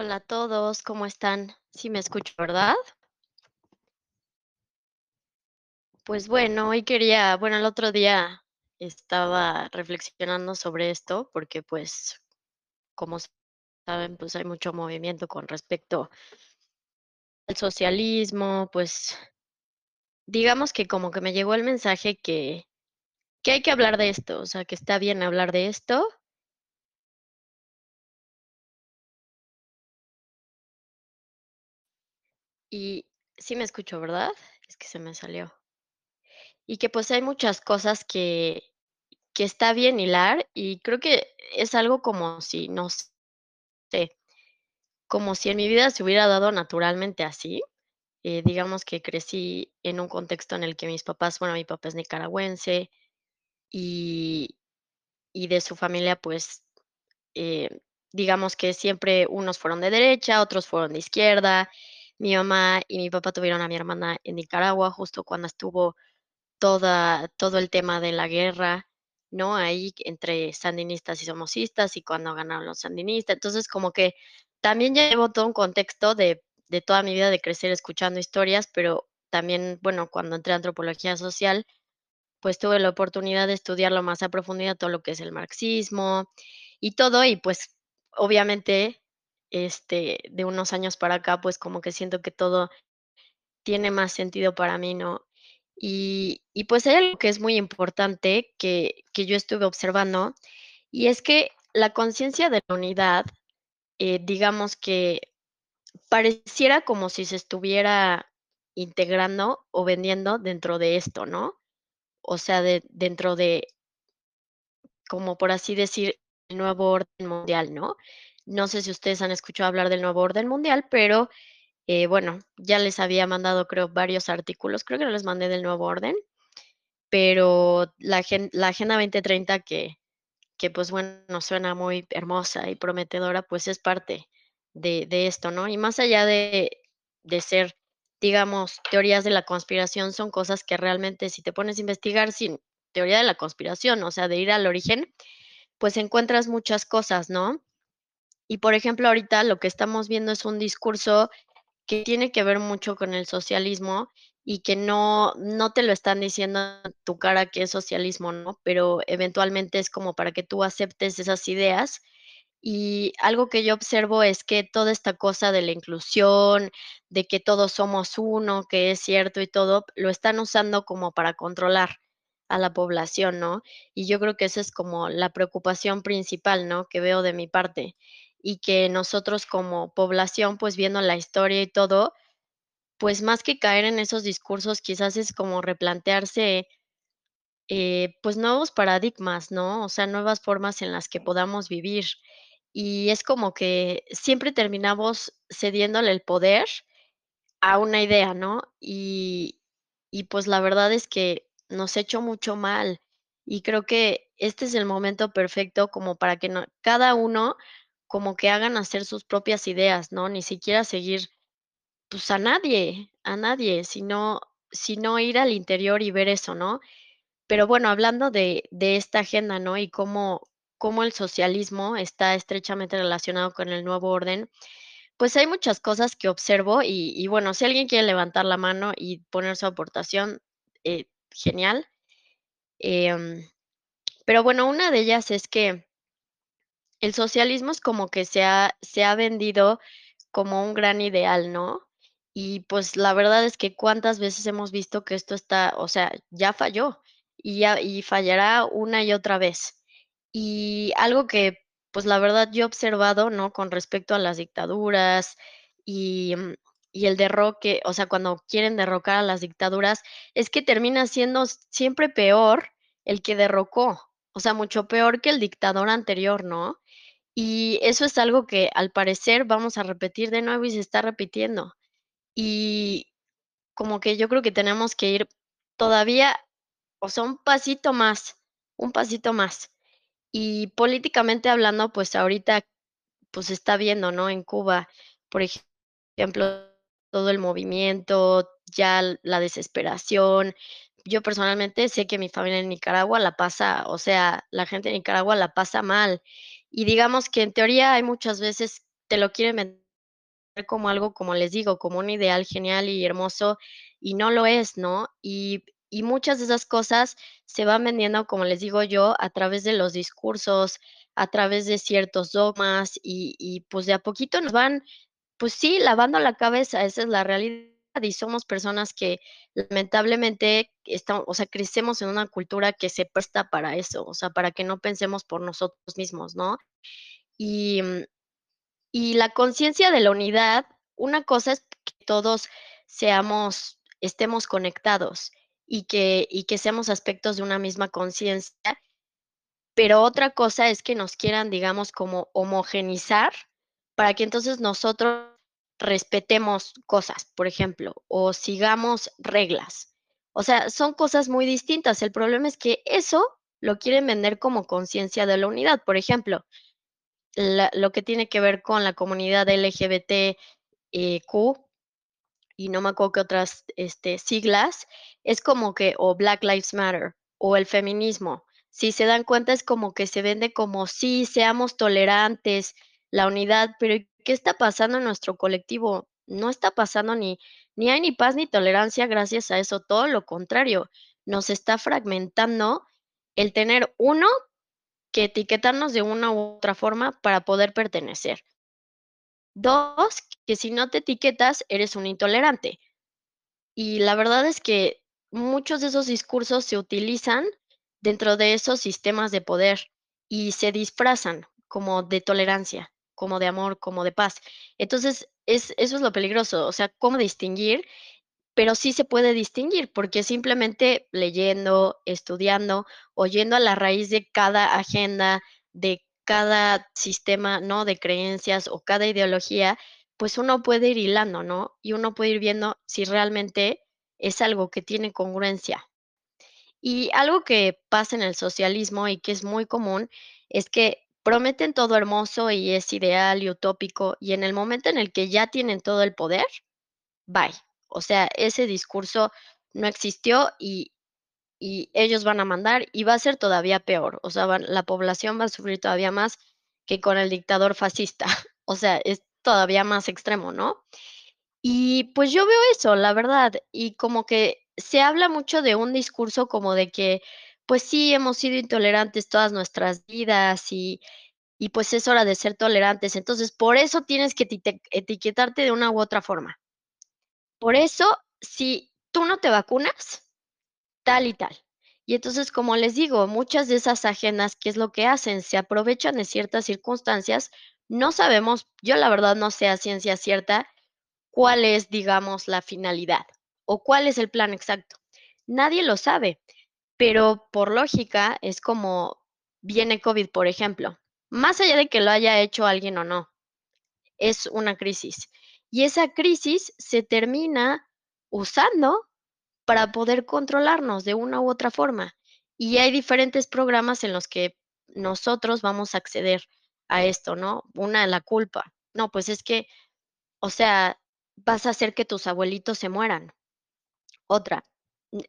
Hola a todos, ¿cómo están? Sí me escucho, ¿verdad? Pues bueno, hoy quería bueno, el otro día estaba reflexionando sobre esto porque, pues, como saben, pues, hay mucho movimiento con respecto al socialismo, pues digamos que como que me llegó el mensaje que que hay que hablar de esto, o sea, que está bien hablar de esto. Y sí me escucho, ¿verdad? Es que se me salió. Y que, pues, hay muchas cosas que que está bien hilar, y creo que es algo como si, no sé, como si en mi vida se hubiera dado naturalmente así, eh, digamos que crecí en un contexto en el que mis papás bueno, mi papá es nicaragüense, y y de su familia, pues, eh, digamos que siempre unos fueron de derecha, otros fueron de izquierda. Mi mamá y mi papá tuvieron a mi hermana en Nicaragua, justo cuando estuvo toda todo el tema de la guerra, ¿no? Ahí entre sandinistas y somocistas, y cuando ganaron los sandinistas. Entonces, como que también llevo todo un contexto de de toda mi vida de crecer escuchando historias, pero también, bueno, cuando entré a antropología social, pues, tuve la oportunidad de estudiarlo más a profundidad, todo lo que es el marxismo y todo, y pues, obviamente, este, de unos años para acá, pues, como que siento que todo tiene más sentido para mí, ¿no? Y y pues, hay algo que es muy importante que que yo estuve observando, y es que la conciencia de la unidad, eh, digamos que pareciera como si se estuviera integrando o vendiendo dentro de esto, ¿no? O sea, de dentro de como por así decir, el nuevo orden mundial, ¿no? No sé si ustedes han escuchado hablar del nuevo orden mundial, pero, eh, bueno, ya les había mandado, creo, varios artículos, creo que no les mandé del nuevo orden, pero la la Agenda 2030 que que, pues, bueno, suena muy hermosa y prometedora, pues, es parte de de esto, ¿no? Y más allá de de ser, digamos, teorías de la conspiración, son cosas que realmente, si te pones a investigar sin teoría de la conspiración, o sea, de ir al origen, pues, encuentras muchas cosas, ¿no? Y, por ejemplo, ahorita lo que estamos viendo es un discurso que tiene que ver mucho con el socialismo, y que no no te lo están diciendo en tu cara que es socialismo, ¿no? Pero eventualmente es como para que tú aceptes esas ideas. Y algo que yo observo es que toda esta cosa de la inclusión, de que todos somos uno, que es cierto y todo, lo están usando como para controlar a la población, ¿no? Y yo creo que esa es como la preocupación principal, ¿no? Que veo de mi parte, y que nosotros como población, pues, viendo la historia y todo, pues, más que caer en esos discursos, quizás es como replantearse eh, pues, nuevos paradigmas, ¿no? O sea, nuevas formas en las que podamos vivir. Y es como que siempre terminamos cediéndole el poder a una idea, ¿no? Y y, pues, la verdad es que nos ha hecho mucho mal, y creo que este es el momento perfecto como para que no cada uno como que haga nacer sus propias ideas, ¿no? Ni siquiera seguir, pues, a nadie a nadie, sino sino ir al interior y ver eso, ¿no? Pero bueno, hablando de de esta agenda, ¿no? Y cómo cómo el socialismo está estrechamente relacionado con el nuevo orden, pues, hay muchas cosas que observo, y y bueno, si alguien quiere levantar la mano y poner su aportación, eh, genial. Em, pero bueno, una de ellas es que el socialismo es como que se ha se ha vendido como un gran ideal, ¿no? Y, pues, la verdad es que cuántas veces hemos visto que esto está o sea, ya falló, y ya y fallará una y otra vez. Y algo que, pues, la verdad yo he observado, ¿no? Con respecto a las dictaduras, y, mm, y el derroque, o sea, cuando quieren derrocar a las dictaduras, es que termina siendo siempre peor el que derrocó, o sea, mucho peor que el dictador anterior, ¿no? Y eso es algo que, al parecer, vamos a repetir de nuevo y se está repitiendo. Y como que yo creo que tenemos que ir todavía, o sea, un pasito más, un pasito más. Y políticamente hablando, pues, ahorita, pues, está viendo, ¿no? En Cuba, por ejemplo, todo el movimiento, ya la desesperación. Yo personalmente sé que mi familia en Nicaragua la pasa o sea, la gente en Nicaragua la pasa mal. Y digamos que en teoría hay muchas veces te lo quieren ven como algo, como les digo, como un ideal genial y hermoso, y no lo es, ¿no? Y y muchas de esas cosas se van vendiendo, como les digo yo, a través de los discursos, a través de ciertos dogmas y y, pues, de a poquito nos van, pues sí, lavando la cabeza, esa es la realidad, y somos personas que lamentablemente estamos o sea, crecemos en una cultura que se presta para eso, o sea, para que no pensemos por nosotros mismos, ¿no? Y, mm, y la conciencia de la unidad, una cosa es que todos seamos estemos conectados y que y que seamos aspectos de una misma conciencia, pero otra cosa es que nos quieran, digamos, como homogeneizar para que entonces nosotros respetemos cosas, por ejemplo, o sigamos reglas. O sea, son cosas muy distintas. El problema es que eso lo quieren vender como conciencia de la unidad. Por ejemplo, lo que tiene que ver con la comunidad LGBT, eh, y no me acuerdo qué otras, este, siglas, es como que o Black Lives Matter o el feminismo. Si se dan cuenta, es como que se vende como sí, seamos tolerantes, la unidad, pero ¿qué está pasando en nuestro colectivo? No está pasando ni ni hay ni paz ni tolerancia gracias a eso, todo lo contrario, nos está fragmentando el tener, uno, que etiquetarnos de una u otra forma para poder pertenecer. 2, que si no te etiquetas, eres un intolerante. Y la verdad es que muchos de esos discursos se utilizan dentro de esos sistemas de poder y se disfrazan como de tolerancia, como de amor, como de paz. Entonces, es eso es lo peligroso, o sea, cómo distinguir, pero sí se puede distinguir, porque simplemente leyendo, estudiando, o yendo a la raíz de cada agenda, de cada sistema, ¿no?, de creencias o cada ideología, pues uno puede ir hilando, ¿no? Y uno puede ir viendo si realmente es algo que tiene congruencia. Y algo que pasa en el socialismo y que es muy común, es que prometen todo hermoso y es ideal y utópico, y en el momento en el que ya tienen todo el poder, bye. O sea, ese discurso no existió y y ellos van a mandar y va a ser todavía peor. O sea, la población va a sufrir todavía más que con el dictador fascista. O sea, es todavía más extremo, ¿no? Y pues yo veo eso, la verdad, y como que se habla mucho de un discurso como de que, pues sí, hemos sido intolerantes todas nuestras vidas y y pues es hora de ser tolerantes. Entonces, por eso tienes que etiquetarte de una u otra forma. Por eso, si tú no te vacunas tal y tal. Y entonces, como les digo, muchas de esas agendas, ¿qué es lo que hacen? Se aprovechan de ciertas circunstancias. No sabemos, yo la verdad no sé a ciencia cierta cuál es, digamos, la finalidad o cuál es el plan exacto. Nadie lo sabe, pero por lógica es como viene COVID, por ejemplo. Más allá de que lo haya hecho alguien o no, es una crisis. Y esa crisis se termina usando para poder controlarnos de una u otra forma. Y hay diferentes programas en los que nosotros vamos a acceder a esto, ¿no? Una, la culpa. No, pues es que, o sea, vas a hacer que tus abuelitos se mueran. Otra,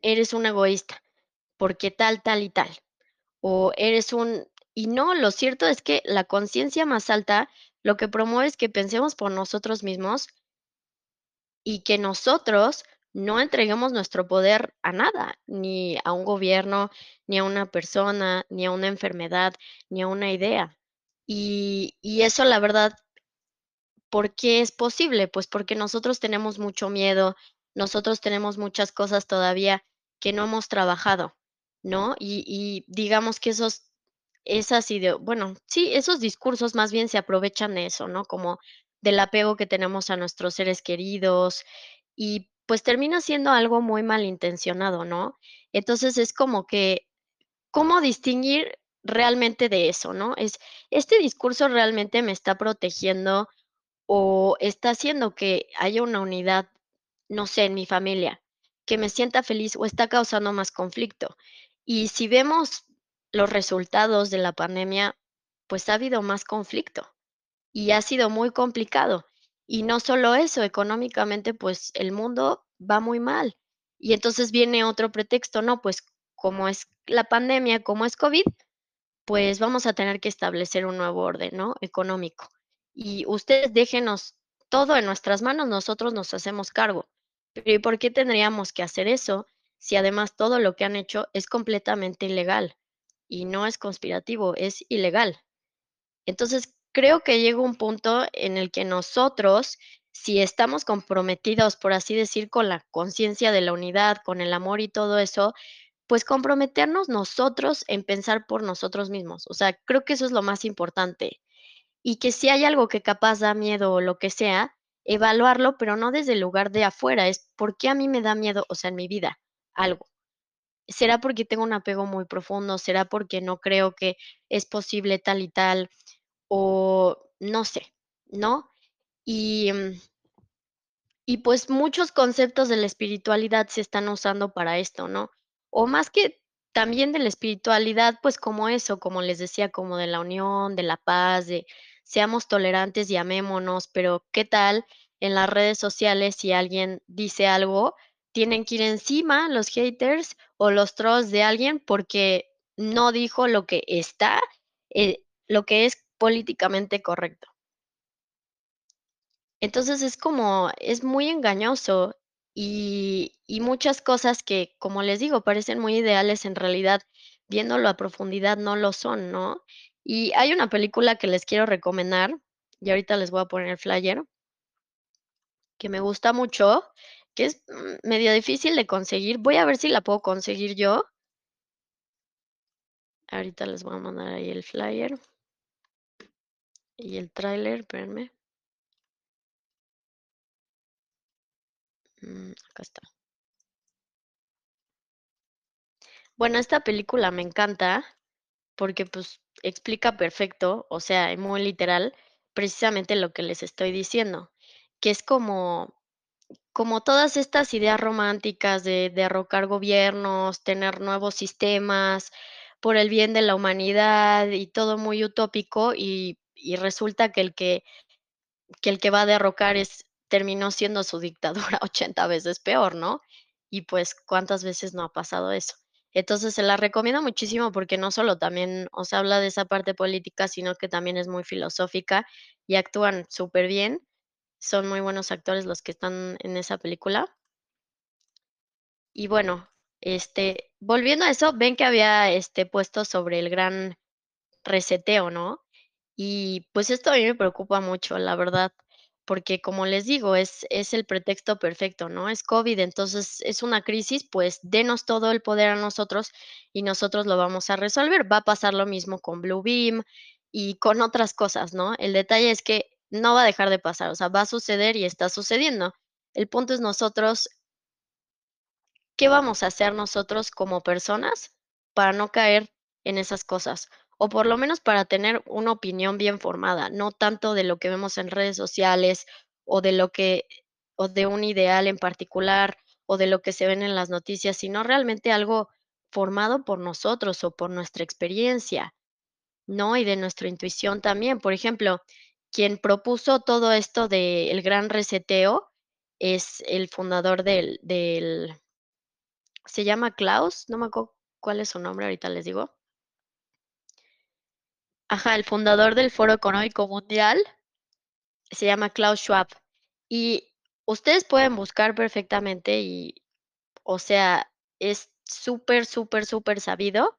eres un egoísta, porque tal, tal y tal. O eres un y no, lo cierto es que la conciencia más alta lo que promueve es que pensemos por nosotros mismos y que nosotros no entreguemos nuestro poder a nada, ni a un gobierno, ni a una persona, ni a una enfermedad, ni a una idea. Y eso, la verdad ¿por qué es posible? Pues porque nosotros tenemos mucho miedo, nosotros tenemos muchas cosas todavía que no hemos trabajado, ¿no? Y y digamos que esos esas ideo bueno, sí, esos discursos más bien se aprovechan de eso, ¿no? Como del apego que tenemos a nuestros seres queridos y, pues, termina siendo algo muy malintencionado, ¿no? Entonces, es como que, ¿cómo distinguir realmente de eso, no? Es, ¿este discurso realmente me está protegiendo o está haciendo que haya una unidad, no sé, en mi familia, que me sienta feliz o está causando más conflicto? Y si vemos los resultados de la pandemia, pues ha habido más conflicto y ha sido muy complicado. Y no solo eso, económicamente, pues el mundo va muy mal. Y entonces viene otro pretexto, no, pues como es la pandemia, como es COVID, pues vamos a tener que establecer un nuevo orden, ¿no? Económico. Y ustedes déjenos todo en nuestras manos, nosotros nos hacemos cargo. Pero, ¿y por qué tendríamos que hacer eso si además todo lo que han hecho es completamente ilegal? Y no es conspirativo, es ilegal. Entonces, creo que llega un punto en el que nosotros, si estamos comprometidos, por así decir, con la conciencia de la unidad, con el amor y todo eso, pues comprometernos nosotros en pensar por nosotros mismos. O sea, creo que eso es lo más importante. Y que si hay algo que capaz da miedo o lo que sea, evaluarlo, pero no desde el lugar de afuera, es por qué a mí me da miedo, o sea, en mi vida, algo. ¿Será porque tengo un apego muy profundo? ¿Será porque no creo que es posible tal y tal? O no sé, ¿no? Y, mm, y pues muchos conceptos de la espiritualidad se están usando para esto, ¿no? O más que también de la espiritualidad, pues como eso, como les decía, como de la unión, de la paz, de seamos tolerantes y amémonos, pero ¿qué tal en las redes sociales si alguien dice algo? Tienen que ir encima los haters o los trolls de alguien porque no dijo lo que está, eh, lo que es políticamente correcto. Entonces es como, es muy engañoso y, y muchas cosas que, como les digo, parecen muy ideales, en realidad, viéndolo a profundidad, no lo son, ¿no? Y hay una película que les quiero recomendar, y ahorita les voy a poner el flyer, que me gusta mucho, que es mm, medio difícil de conseguir. Voy a ver si la puedo conseguir yo. Ahorita les voy a mandar ahí el flyer y el tráiler, espérenme. Mm, acá está. Bueno, esta película me encanta porque pues explica perfecto, o sea, muy literal, precisamente lo que les estoy diciendo, que es como, como todas estas ideas románticas de derrocar gobiernos, tener nuevos sistemas por el bien de la humanidad y todo muy utópico y, y resulta que el que que el que va a derrocar es terminó siendo su dictadura 80 veces peor, ¿no? Y pues, ¿cuántas veces no ha pasado eso? Entonces, se la recomiendo muchísimo porque no solo también, o sea, habla de esa parte política, sino que también es muy filosófica y actúan súper bien. Son muy buenos actores los que están en esa película. Y bueno, este, volviendo a eso, ven que había este puesto sobre el gran reseteo, ¿no? Y pues esto a mí me preocupa mucho, la verdad, porque como les digo, es, es el pretexto perfecto, ¿no? Es COVID, entonces es una crisis, pues denos todo el poder a nosotros y nosotros lo vamos a resolver. Va a pasar lo mismo con Bluebeam y con otras cosas, ¿no? El detalle es que no va a dejar de pasar, o sea, va a suceder y está sucediendo. El punto es nosotros, ¿qué vamos a hacer nosotros como personas para no caer en esas cosas? o por lo menos para tener una opinión bien formada, no tanto de lo que vemos en redes sociales o de lo que o de un ideal en particular o de lo que se ven en las noticias, sino realmente algo formado por nosotros o por nuestra experiencia, ¿no? Y de nuestra intuición también. Por ejemplo, quien propuso todo esto del gran reseteo es el fundador del, del, se llama Klaus, no me acuerdo cuál es su nombre, ahorita les digo. Ajá, el fundador del Foro Económico Mundial se llama Klaus Schwab. Y ustedes pueden buscar perfectamente y, o sea, es súper, súper, súper sabido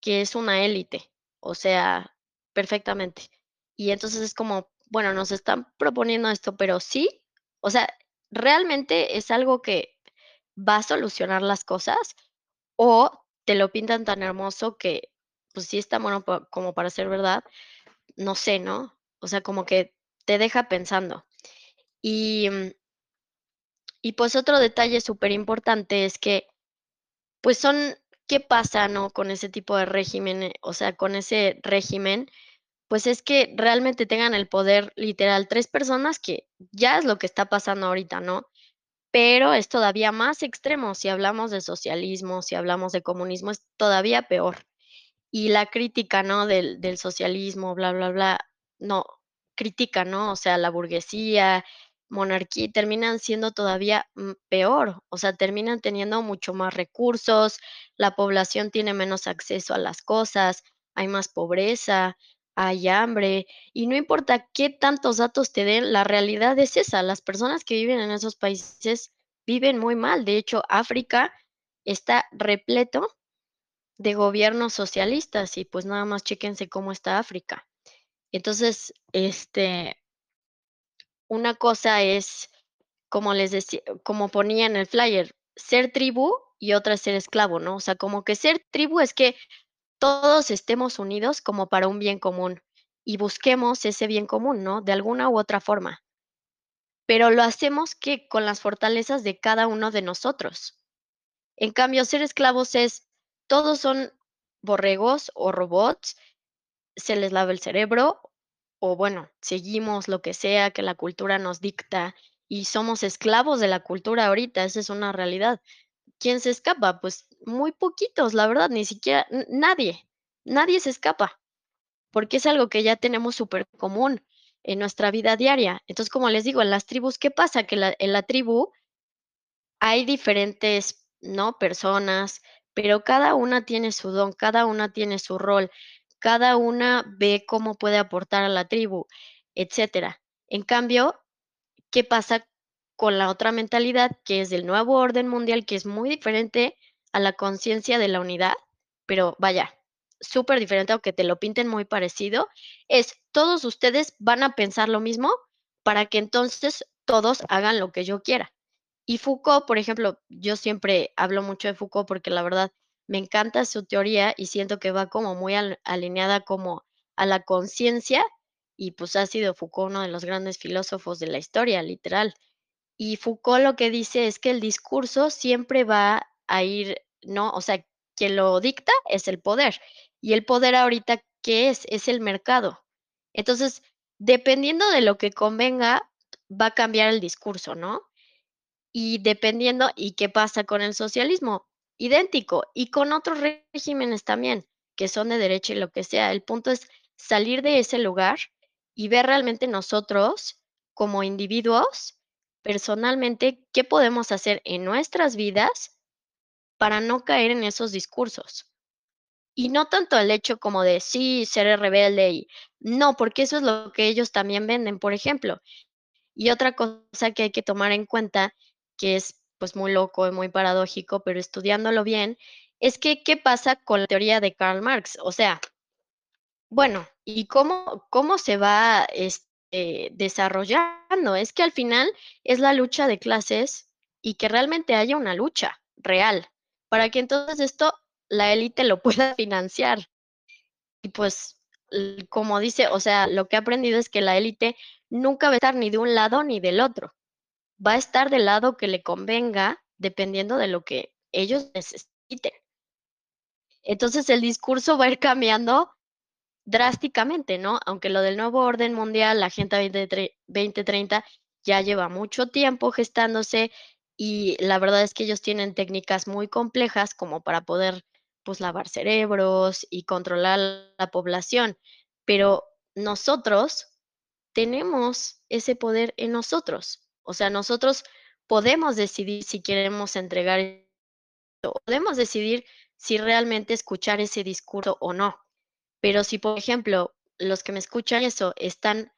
que es una élite, o sea, perfectamente. Y entonces es como, bueno, nos están proponiendo esto, pero sí, o sea, realmente es algo que va a solucionar las cosas o te lo pintan tan hermoso que pues sí está bueno como para ser verdad, no sé, ¿no? O sea, como que te deja pensando. Y, mm, y pues otro detalle súper importante es que, pues son, ¿qué pasa, no? Con ese tipo de régimen, eh, o sea, con ese régimen, pues es que realmente tengan el poder literal tres personas que ya es lo que está pasando ahorita, ¿no? Pero es todavía más extremo si hablamos de socialismo, si hablamos de comunismo, es todavía peor. Y la crítica, ¿no? Del socialismo, bla, bla, bla, no, critica, ¿no? O sea, la burguesía, monarquía, terminan siendo todavía, mm, peor, o sea, terminan teniendo mucho más recursos, la población tiene menos acceso a las cosas, hay más pobreza, hay hambre, y no importa qué tantos datos te den, la realidad es esa, las personas que viven en esos países viven muy mal. De hecho, África está repleto de gobiernos socialistas y pues nada más chéquense cómo está África. Entonces, este, una cosa es, como les decía, como ponía en el flyer, ser tribu y otra es ser esclavo, ¿no? O sea, como que ser tribu es que todos estemos unidos como para un bien común y busquemos ese bien común, ¿no? De alguna u otra forma. Pero lo hacemos que con las fortalezas de cada uno de nosotros. En cambio, ser esclavos es, todos son borregos o robots, se les lava el cerebro o bueno, seguimos lo que sea que la cultura nos dicta y somos esclavos de la cultura ahorita, esa es una realidad. ¿Quién se escapa? Pues muy poquitos, la verdad, ni siquiera nadie, nadie se escapa, porque es algo que ya tenemos súper común en nuestra vida diaria. Entonces, como les digo, en las tribus, ¿qué pasa? Que en la tribu hay diferentes, ¿no? Personas, pero cada una tiene su don, cada una tiene su rol, cada una ve cómo puede aportar a la tribu, etcétera. En cambio, ¿qué pasa con la otra mentalidad que es del nuevo orden mundial, que es muy diferente a la conciencia de la unidad? Pero vaya, súper diferente, aunque te lo pinten muy parecido, es todos ustedes van a pensar lo mismo para que entonces todos hagan lo que yo quiera. Y Foucault, por ejemplo, yo siempre hablo mucho de Foucault porque la verdad me encanta su teoría y siento que va como muy al- alineada como a la conciencia y pues ha sido Foucault uno de los grandes filósofos de la historia, literal. Y Foucault lo que dice es que el discurso siempre va a ir, ¿no? O sea, quien lo dicta es el poder. Y el poder ahorita, ¿qué es? Es el mercado. Entonces, dependiendo de lo que convenga, va a cambiar el discurso, ¿no? Y dependiendo, ¿y qué pasa con el socialismo? Idéntico, y con otros regímenes también, que son de derecha y lo que sea. El punto es salir de ese lugar y ver realmente nosotros, como individuos, personalmente, qué podemos hacer en nuestras vidas para no caer en esos discursos. Y no tanto el hecho como de sí, seré rebelde y no, porque eso es lo que ellos también venden, por ejemplo. Y otra cosa que hay que tomar en cuenta, que es pues muy loco y muy paradójico, pero estudiándolo bien, es que qué pasa con la teoría de Karl Marx. O sea, bueno, ¿y cómo, cómo se va este, desarrollando? Es que al final es la lucha de clases y que realmente haya una lucha real, para que entonces esto la élite lo pueda financiar. Y pues, como dice, o sea, lo que he aprendido es que la élite nunca va a estar ni de un lado ni del otro. Va a estar del lado que le convenga, dependiendo de lo que ellos necesiten. Entonces, el discurso va a ir cambiando drásticamente, ¿no? Aunque lo del nuevo orden mundial, la Agenda 20tre 2030, ya lleva mucho tiempo gestándose y la verdad es que ellos tienen técnicas muy complejas como para poder, pues, lavar cerebros y controlar la población, pero nosotros tenemos ese poder en nosotros. O sea, nosotros podemos decidir si queremos entregar podemos decidir si realmente escuchar ese discurso o no. Pero si, por ejemplo, los que me escuchan eso están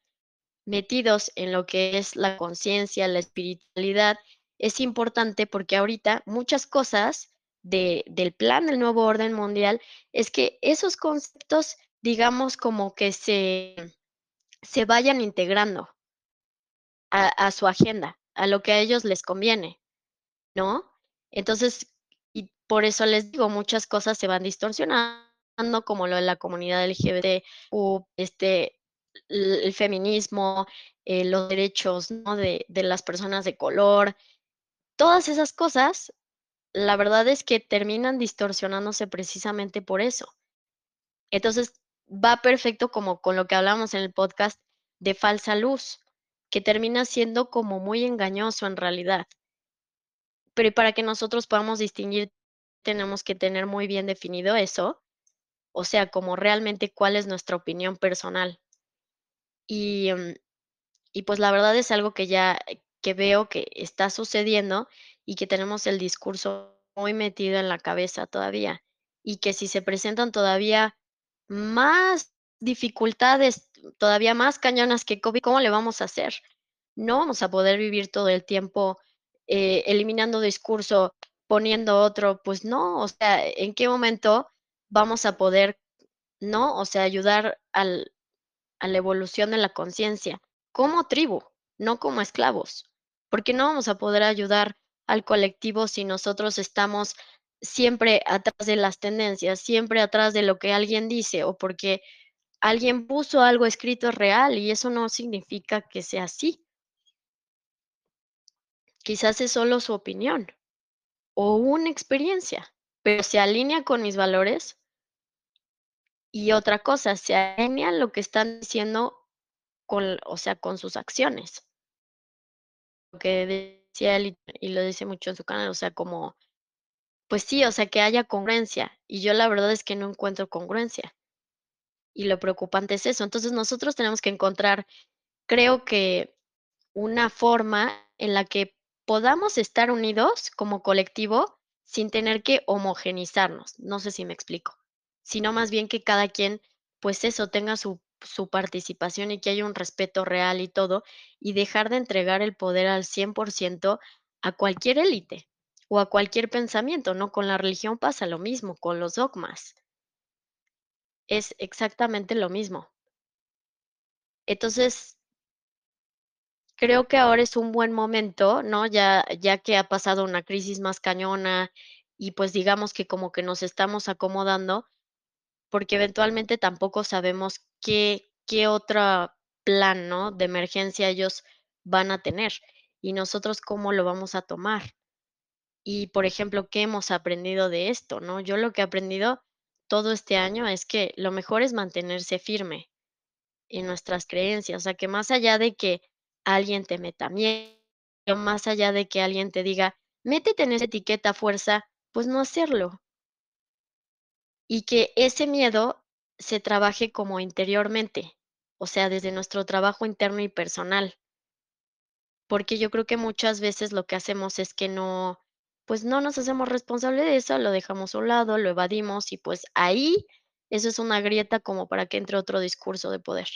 metidos en lo que es la conciencia, la espiritualidad, es importante porque ahorita muchas cosas de, del plan del nuevo orden mundial es que esos conceptos, digamos, como que se, se vayan integrando a, a su agenda, a lo que a ellos les conviene, ¿no? Entonces, y por eso les digo, muchas cosas se van distorsionando, como lo de la comunidad LGBT, este, el feminismo, eh, los derechos, de, de las personas de color, todas esas cosas, la verdad es que terminan distorsionándose precisamente por eso. Entonces, va perfecto como con lo que hablamos en el podcast de falsa luz, que termina siendo como muy engañoso en realidad. Pero para que nosotros podamos distinguir, tenemos que tener muy bien definido eso, o sea, como realmente cuál es nuestra opinión personal. Y, mm, y pues la verdad es algo que ya eh, que veo que está sucediendo y que tenemos el discurso muy metido en la cabeza todavía. Y que si se presentan todavía más dificultades todavía más cañonas que COVID, ¿cómo le vamos a hacer? No vamos a poder vivir todo el tiempo, eh, eliminando discurso, poniendo otro, pues no, o sea, ¿en qué momento vamos a poder, no? O sea, ayudar al a la evolución de la conciencia, como tribu, no como esclavos, porque no vamos a poder ayudar al colectivo si nosotros estamos siempre atrás de las tendencias, siempre atrás de lo que alguien dice o porque alguien puso algo escrito real y eso no significa que sea así. Quizás es solo su opinión o una experiencia, pero se alinea con mis valores. Y otra cosa, se alinea lo que están diciendo con, o sea, con sus acciones. Lo que decía él y, y lo dice mucho en su canal, o sea, como, pues sí, o sea, que haya congruencia. Y yo la verdad es que no encuentro congruencia. Y lo preocupante es eso. Entonces nosotros tenemos que encontrar, creo que, una forma en la que podamos estar unidos como colectivo sin tener que homogenizarnos. No sé si me explico, sino más bien que cada quien, pues eso, tenga su, su participación y que haya un respeto real y todo, y dejar de entregar el poder al 100% a cualquier élite o a cualquier pensamiento, ¿no? Con la religión pasa lo mismo, con los dogmas. Es exactamente lo mismo. Entonces, creo que ahora es un buen momento, ¿no? Ya, ya que ha pasado una crisis más cañona y pues digamos que como que nos estamos acomodando, porque eventualmente tampoco sabemos qué, qué otro plan, ¿no? De emergencia ellos van a tener y nosotros cómo lo vamos a tomar. Y, por ejemplo, ¿qué hemos aprendido de esto, no? Yo lo que he aprendido todo este año es que lo mejor es mantenerse firme en nuestras creencias, o sea, que más allá de que alguien te meta miedo, más allá de que alguien te diga, métete en esa etiqueta fuerza, pues no hacerlo. Y que ese miedo se trabaje como interiormente, o sea, desde nuestro trabajo interno y personal. Porque yo creo que muchas veces lo que hacemos es que no, pues no nos hacemos responsable de eso, lo dejamos a un lado, lo evadimos y pues ahí eso es una grieta como para que entre otro discurso de poder.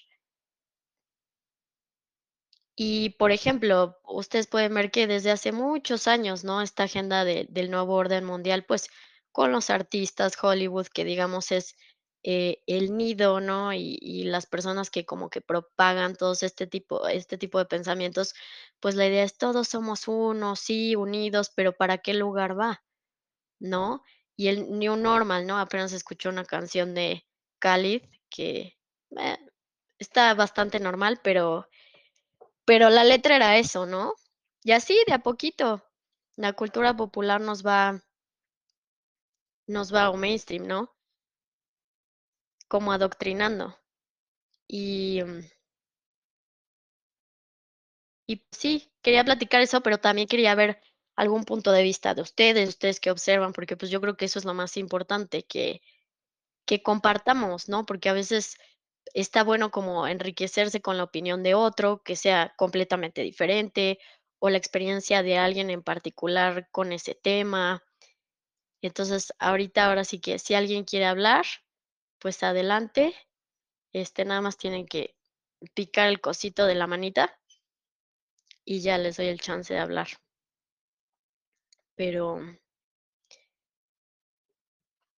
Y, por ejemplo, ustedes pueden ver que desde hace muchos años, ¿no? Esta agenda de del nuevo orden mundial, pues, con los artistas, Hollywood, que digamos es, eh, el nido, ¿no? Y las personas que como que propagan todos este tipo este tipo de pensamientos, pues, la idea es todos somos uno, sí, unidos, pero ¿para qué lugar va? ¿No? Y el New Normal, ¿no? Apenas escuché una canción de Khalid que, eh, está bastante normal, pero pero la letra era eso, ¿no? Y así de a poquito, la cultura popular nos va nos va o mainstream, ¿no? Como adoctrinando. Y, mm y sí, quería platicar eso, pero también quería ver algún punto de vista de ustedes, ustedes qué observan, porque, pues, yo creo que eso es lo más importante, que que compartamos, ¿no? Porque a veces está bueno como enriquecerse con la opinión de otro, que sea completamente diferente, o la experiencia de alguien en particular con ese tema. Entonces, ahorita, ahora sí que si alguien quiere hablar, pues adelante. Este, nada más tienen que picar el cosito de la manita y ya les doy el chance de hablar. Pero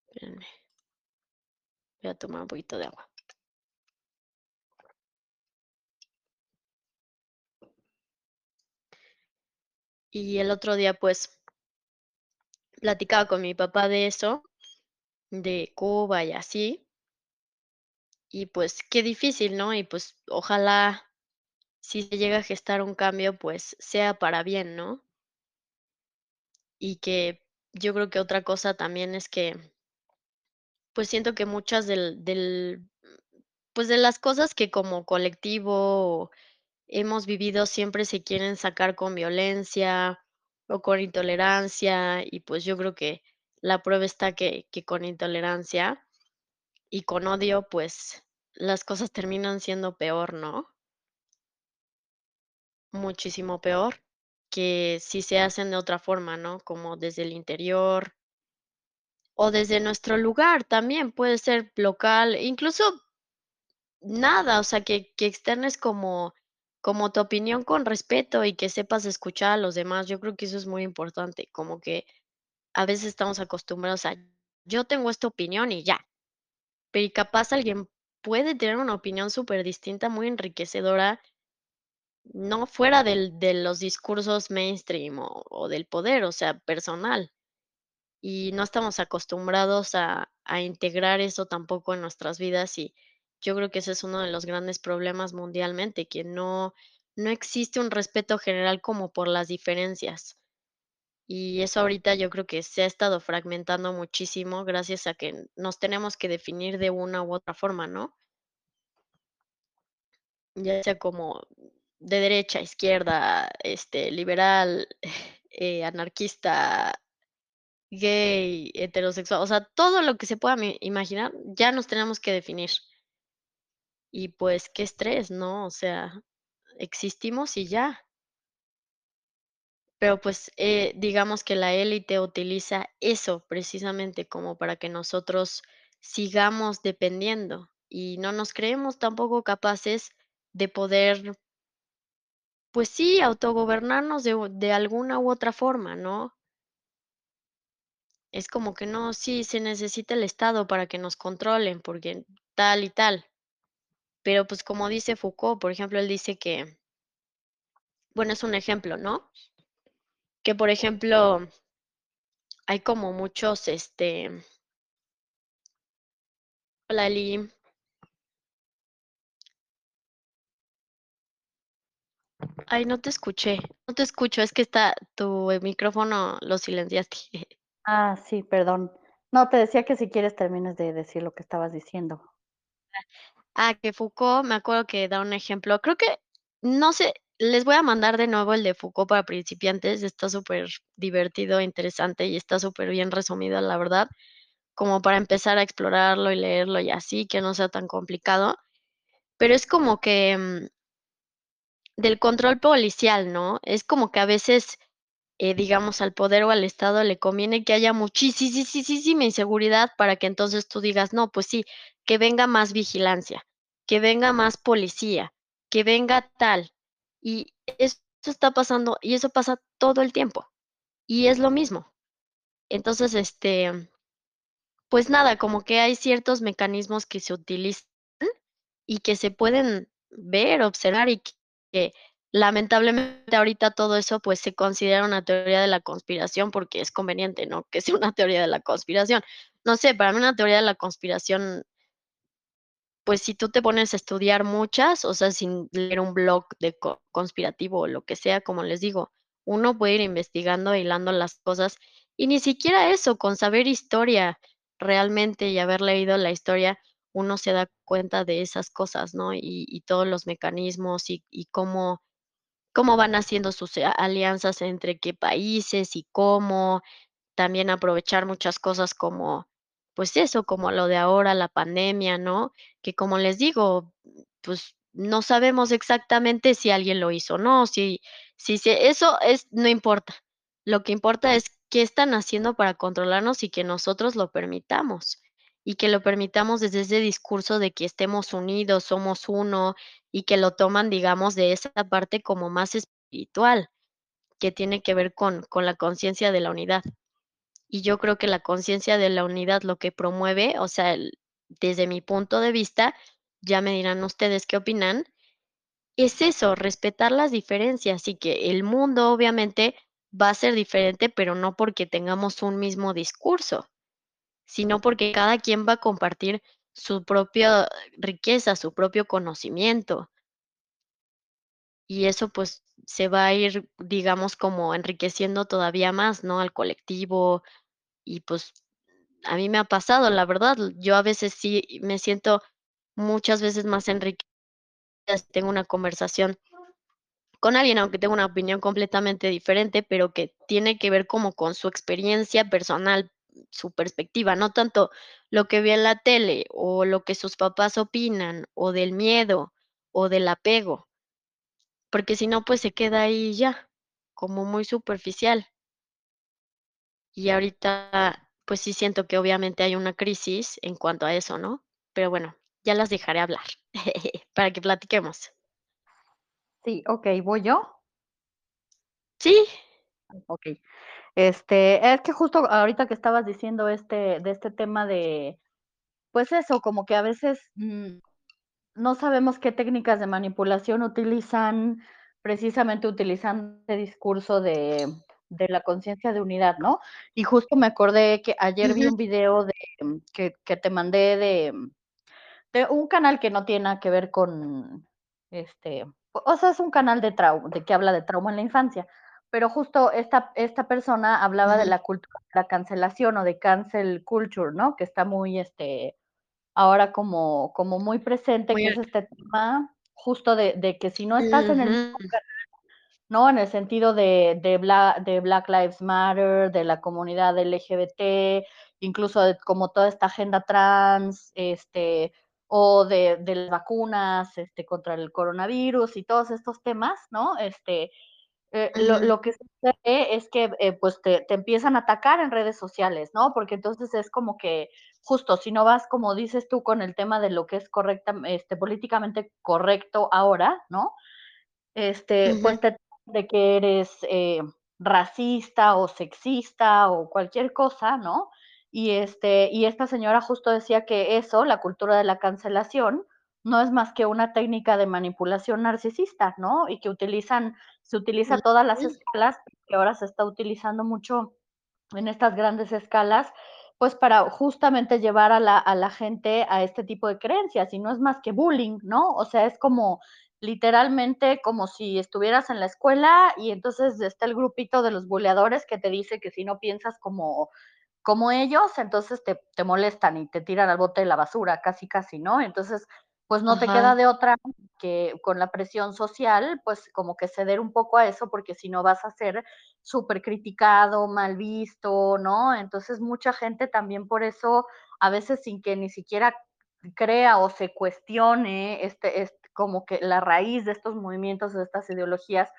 espérenme. Voy a tomar un poquito de agua. Y el otro día, pues platicaba con mi papá de eso, de Cuba y así. Y pues qué difícil, ¿no? Y pues ojalá si se llega a gestar un cambio, pues sea para bien, ¿no? Y que yo creo que otra cosa también es que pues siento que muchas del del pues de las cosas que como colectivo hemos vivido siempre se quieren sacar con violencia o con intolerancia, y pues yo creo que la prueba está que que con intolerancia y con odio, pues las cosas terminan siendo peor, ¿no? Muchísimo peor que si se hacen de otra forma, ¿no? Como desde el interior o desde nuestro lugar también, puede ser local, incluso nada, o sea, que que externes como como tu opinión con respeto y que sepas escuchar a los demás. Yo creo que eso es muy importante, como que a veces estamos acostumbrados a, yo tengo esta opinión y ya, pero capaz alguien puede tener una opinión superdistinta, muy enriquecedora no fuera del de los discursos mainstream o o del poder, o sea, personal. Y no estamos acostumbrados a a integrar eso tampoco en nuestras vidas, y yo creo que ese es uno de los grandes problemas mundialmente, que no no existe un respeto general como por las diferencias. Y eso ahorita yo creo que se ha estado fragmentando muchísimo gracias a que nos tenemos que definir de una u otra forma, ¿no? Ya sea como de derecha, izquierda, este, liberal, eh, anarquista, gay, heterosexual, o sea, todo lo que se pueda imaginar, ya nos tenemos que definir. Y pues qué estrés, ¿no? O sea, existimos y ya. Pero pues, eh, digamos que la élite utiliza eso precisamente como para que nosotros sigamos dependiendo y no nos creemos tampoco capaces de poder pues sí, autogobernarnos de de alguna u otra forma, ¿no? Es como que no, sí, se necesita el Estado para que nos controlen, porque tal y tal. Pero, pues, como dice Foucault, por ejemplo, él dice que bueno, es un ejemplo, ¿no? Que, por ejemplo hay como muchos, este Hola, Eli. Ay, no te escuché, no te escucho, es que está tu micrófono lo silenciaste. Ah, sí, perdón. No, te decía que si quieres termines de decir lo que estabas diciendo. Ah, que Foucault, me acuerdo que da un ejemplo, creo que, no sé, les voy a mandar de nuevo el de Foucault para principiantes, está superdivertido, interesante y está superbién resumido, la verdad, como para empezar a explorarlo y leerlo y así, que no sea tan complicado. Pero es como que, mm del control policial, ¿no? Es como que a veces, eh, digamos, al poder o al Estado le conviene que haya muchisisisisísima inseguridad para que entonces tú digas: "No, pues sí, que venga más vigilancia, que venga más policía, que venga tal". Y eso está pasando, y eso pasa todo el tiempo, y es lo mismo. Entonces, este, pues nada, como que hay ciertos mecanismos que se utilizan y que se pueden ver, observar y que lamentablemente ahorita todo eso, pues, se considera una teoría de la conspiración porque es conveniente, ¿no? Que sea una teoría de la conspiración. No sé, para mí una teoría de la conspiración pues, si tú te pones a estudiar muchas, o sea, sin leer un blog de co conspirativo o lo que sea, como les digo, uno puede ir investigando, hilando las cosas, y ni siquiera eso, con saber historia realmente y haber leído la historia, uno se da cuenta de esas cosas, ¿no? Y y todos los mecanismos y y cómo cómo van haciendo sus alianzas entre qué países y cómo, también aprovechar muchas cosas como, pues eso, como lo de ahora, la pandemia, ¿no? Que como les digo, pues, no sabemos exactamente si alguien lo hizo o no, si si se eso es no importa. Lo que importa es qué están haciendo para controlarnos y que nosotros lo permitamos, y que lo permitamos desde ese discurso de que estemos unidos, somos uno, y que lo toman, digamos, de esa parte como más espiritual, que tiene que ver con con la conciencia de la unidad. Y yo creo que la conciencia de la unidad lo que promueve, o sea, el desde mi punto de vista, ya me dirán ustedes qué opinan, es eso, respetar las diferencias y que el mundo obviamente va a ser diferente, pero no porque tengamos un mismo discurso, sino porque cada quien va a compartir su propia riqueza, su propio conocimiento. Y eso, pues, se va a ir, digamos, como enriqueciendo todavía más, ¿no? Al colectivo y, pues, a mí me ha pasado, la verdad, yo a veces sí me siento muchas veces más enriquecida si tengo una conversación con alguien, aunque tenga una opinión completamente diferente, pero que tiene que ver como con su experiencia personal, su perspectiva, no tanto lo que ve en la tele, o lo que sus papás opinan, o del miedo, o del apego. Porque si no, pues, se queda ahí ya, como muy superficial. Y ahorita, pues, sí siento que obviamente hay una crisis en cuanto a eso, ¿no? Pero bueno, ya las dejaré hablar, para que platiquemos. Sí, okey, ¿voy yo? Sí. Okey. Este, es que justo ahorita que estabas diciendo este de este tema de, pues eso, como que a veces, mm, no sabemos qué técnicas de manipulación utilizan, precisamente utilizando este discurso de de la conciencia de unidad, ¿no? Y justo me acordé que ayer vi un video de que que te mandé de de un canal que no tiene nada que ver con, este, o sea, es un canal de trau de que habla de trauma en la infancia, pero justo esta esta persona hablaba de la cultura de la cancelación o de cancel culture, ¿no? Que está muy, este, ahora como como muy presente, Muy que es este tema justo de de que si no estás en el mismo canal, ¿no? En el sentido de de Bla de Black Lives Matter, de la comunidad LGBT, incluso de como toda esta agenda trans, este, o de de las vacunas, este, contra el coronavirus y todos estos temas, ¿no? Este, eh, lo lo que sucede es que, eh, pues, te te empiezan a atacar en redes sociales, ¿no? Porque entonces es como que, justo, si no vas, como dices tú, con el tema de lo que es correcta este, políticamente correcto ahora, ¿no? Este, Ujú. pues, te de que eres, eh, racista o sexista o cualquier cosa, ¿no? Y, este, y esta señora justo decía que eso, la cultura de la cancelación, no es más que una técnica de manipulación narcisista, ¿no? Y que utilizan se utiliza todas las escalas, que ahora se está utilizando mucho en estas grandes escalas, pues, para justamente llevar a la a la gente a este tipo de creencias, y no es más que bullying, ¿no? O sea, es como, literalmente, como si estuvieras en la escuela y entonces está el grupito de los buleadores que te dice que si no piensas como como ellos, entonces te te molestan y te tiran al bote de la basura, casi, casi, ¿no? Entonces, pues, no te queda de otra que con la presión social, pues, como que ceder un poco a eso, porque si no vas a ser supercriticado, mal visto, ¿no? Entonces, mucha gente también por eso, a veces sin que ni siquiera crea o se cuestione, este este, como que la raíz de estos movimientos, de estas ideologías,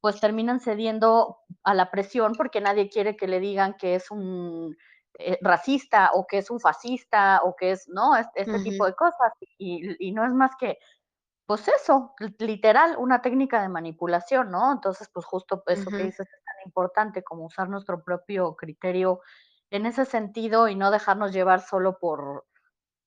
pues, terminan cediendo a la presión, porque nadie quiere que le digan que es un, eh, racista o que es un fascista o que es, ¿no? Este este tipo de cosas, y y no es más que, pues eso, li literal, una técnica de manipulación, ¿no? Entonces, pues, justo eso que dices es tan importante como usar nuestro propio criterio en ese sentido y no dejarnos llevar solo por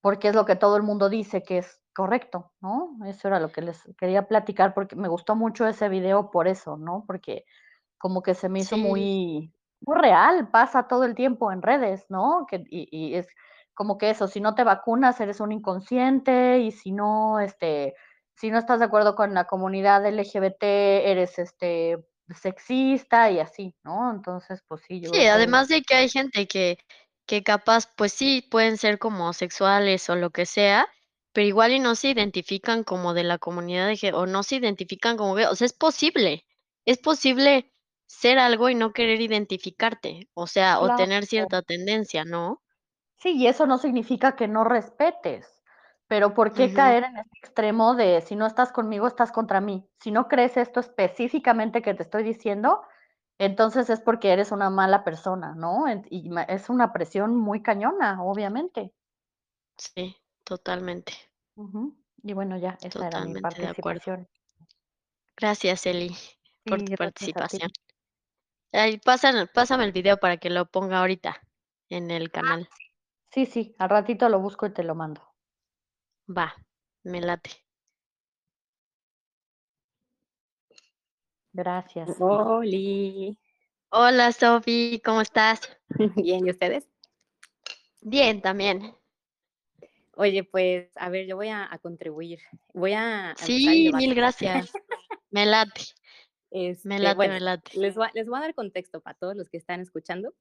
porque es lo que todo el mundo dice que es correcto, ¿no? Eso era lo que les quería platicar, porque me gustó mucho ese video por eso, ¿no? Porque como que se me hizo Sí. muy muy real, pasa todo el tiempo en redes, ¿no? Que y y es como que eso, si no te vacunas, eres un inconsciente, y si no, este, si no estás de acuerdo con la comunidad LGBT, eres, este, sexista y así, ¿no? Entonces, pues sí, yo Sí, además de que hay gente que que capaz, pues sí, pueden ser como homosexuales o lo que sea, pero igual y no se identifican como de la comunidad de o no se identifican como o sea, es posible, es posible ser algo y no querer identificarte, o sea, o tener cierta tendencia, ¿no? Sí, y eso no significa que no respetes, pero, ¿por qué caer en ese extremo de si no estás conmigo, estás contra mí? Si no crees esto específicamente que te estoy diciendo, entonces es porque eres una mala persona, ¿no? Y es una presión muy cañona, obviamente. Sí, totalmente. Y bueno, ya, esa era mi Totalmente de acuerdo. participación. Gracias, Eli, por Sí, tu participación. Ay, pasan pásame el video para que lo ponga ahorita en el Ah, canal. sí. Sí, sí, al ratito lo busco y te lo mando. Va, me late. Gracias. Oli. Hola, Sofi, ¿cómo estás? Bien, ¿y ustedes? Bien, también. Oye, pues, a ver, yo voy a a contribuir. Voy a Sí, mil gracias. Me late. Me Este, late, bueno, me late. les voy a les voy a dar contexto para todos los que están escuchando.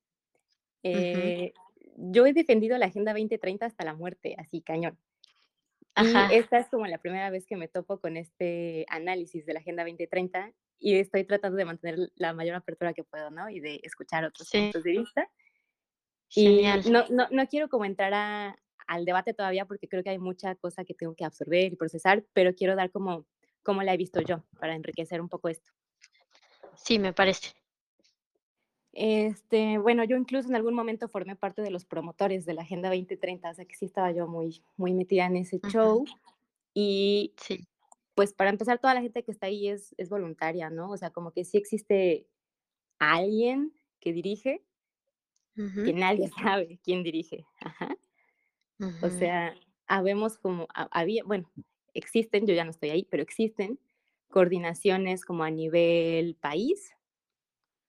Eh, yo he defendido la Agenda 2030 hasta la muerte, así cañón. Y Ajá. esta es como la primera vez que me topo con este análisis de la Agenda 2030, y estoy tratando de mantener la mayor apertura que puedo, ¿no? Y de escuchar otros Sí. puntos de vista. Y Genial. no no no quiero como entrar a al debate todavía, porque creo que hay mucha cosa que tengo que absorber y procesar, pero quiero dar como cómo la he visto yo, para enriquecer un poco esto. Sí, me parece. Este, bueno, yo incluso en algún momento formé parte de los promotores de la Agenda 2030, o sea que sí estaba yo muy, muy metida en ese show. Y Sí. pues para empezar, toda la gente que está ahí es, es voluntaria, ¿no? O sea, como que sí existe alguien que dirige, que nadie sabe quién dirige. Ajá. O sea, habemos como, ha- había, bueno, existen, yo ya no estoy ahí, pero existen coordinaciones como a nivel país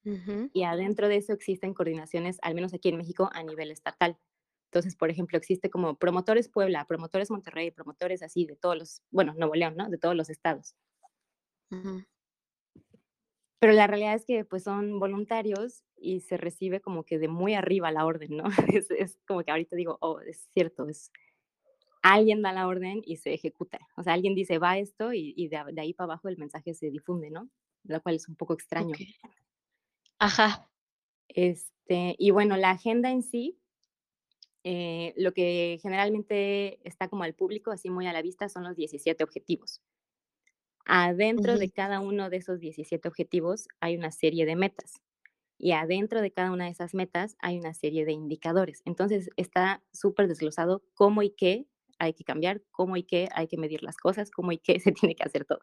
ujú. y adentro de eso existen coordinaciones, al menos aquí en México, a nivel estatal. Entonces, por ejemplo, existe como promotores Puebla, promotores Monterrey, promotores así de todos los, bueno, Nuevo León, ¿no? De todos los estados. Pero la realidad es que pues son voluntarios y se recibe como que de muy arriba la orden, ¿no? Es, es como que ahorita digo, oh, es cierto, es alguien da la orden y se ejecuta. O sea, alguien dice, va esto y, y de, de ahí para abajo el mensaje se difunde, ¿no? Lo cual es un poco extraño. Okey. Ajá. Este, y bueno, la agenda en sí, eh, lo que generalmente está como al público, así muy a la vista, son los 17 objetivos. Adentro Ujú. de cada uno de esos 17 objetivos hay una serie de metas y adentro de cada una de esas metas hay una serie de indicadores. Entonces está súper desglosado cómo y qué hay que cambiar, cómo y qué hay que medir las cosas, cómo y qué se tiene que hacer todo.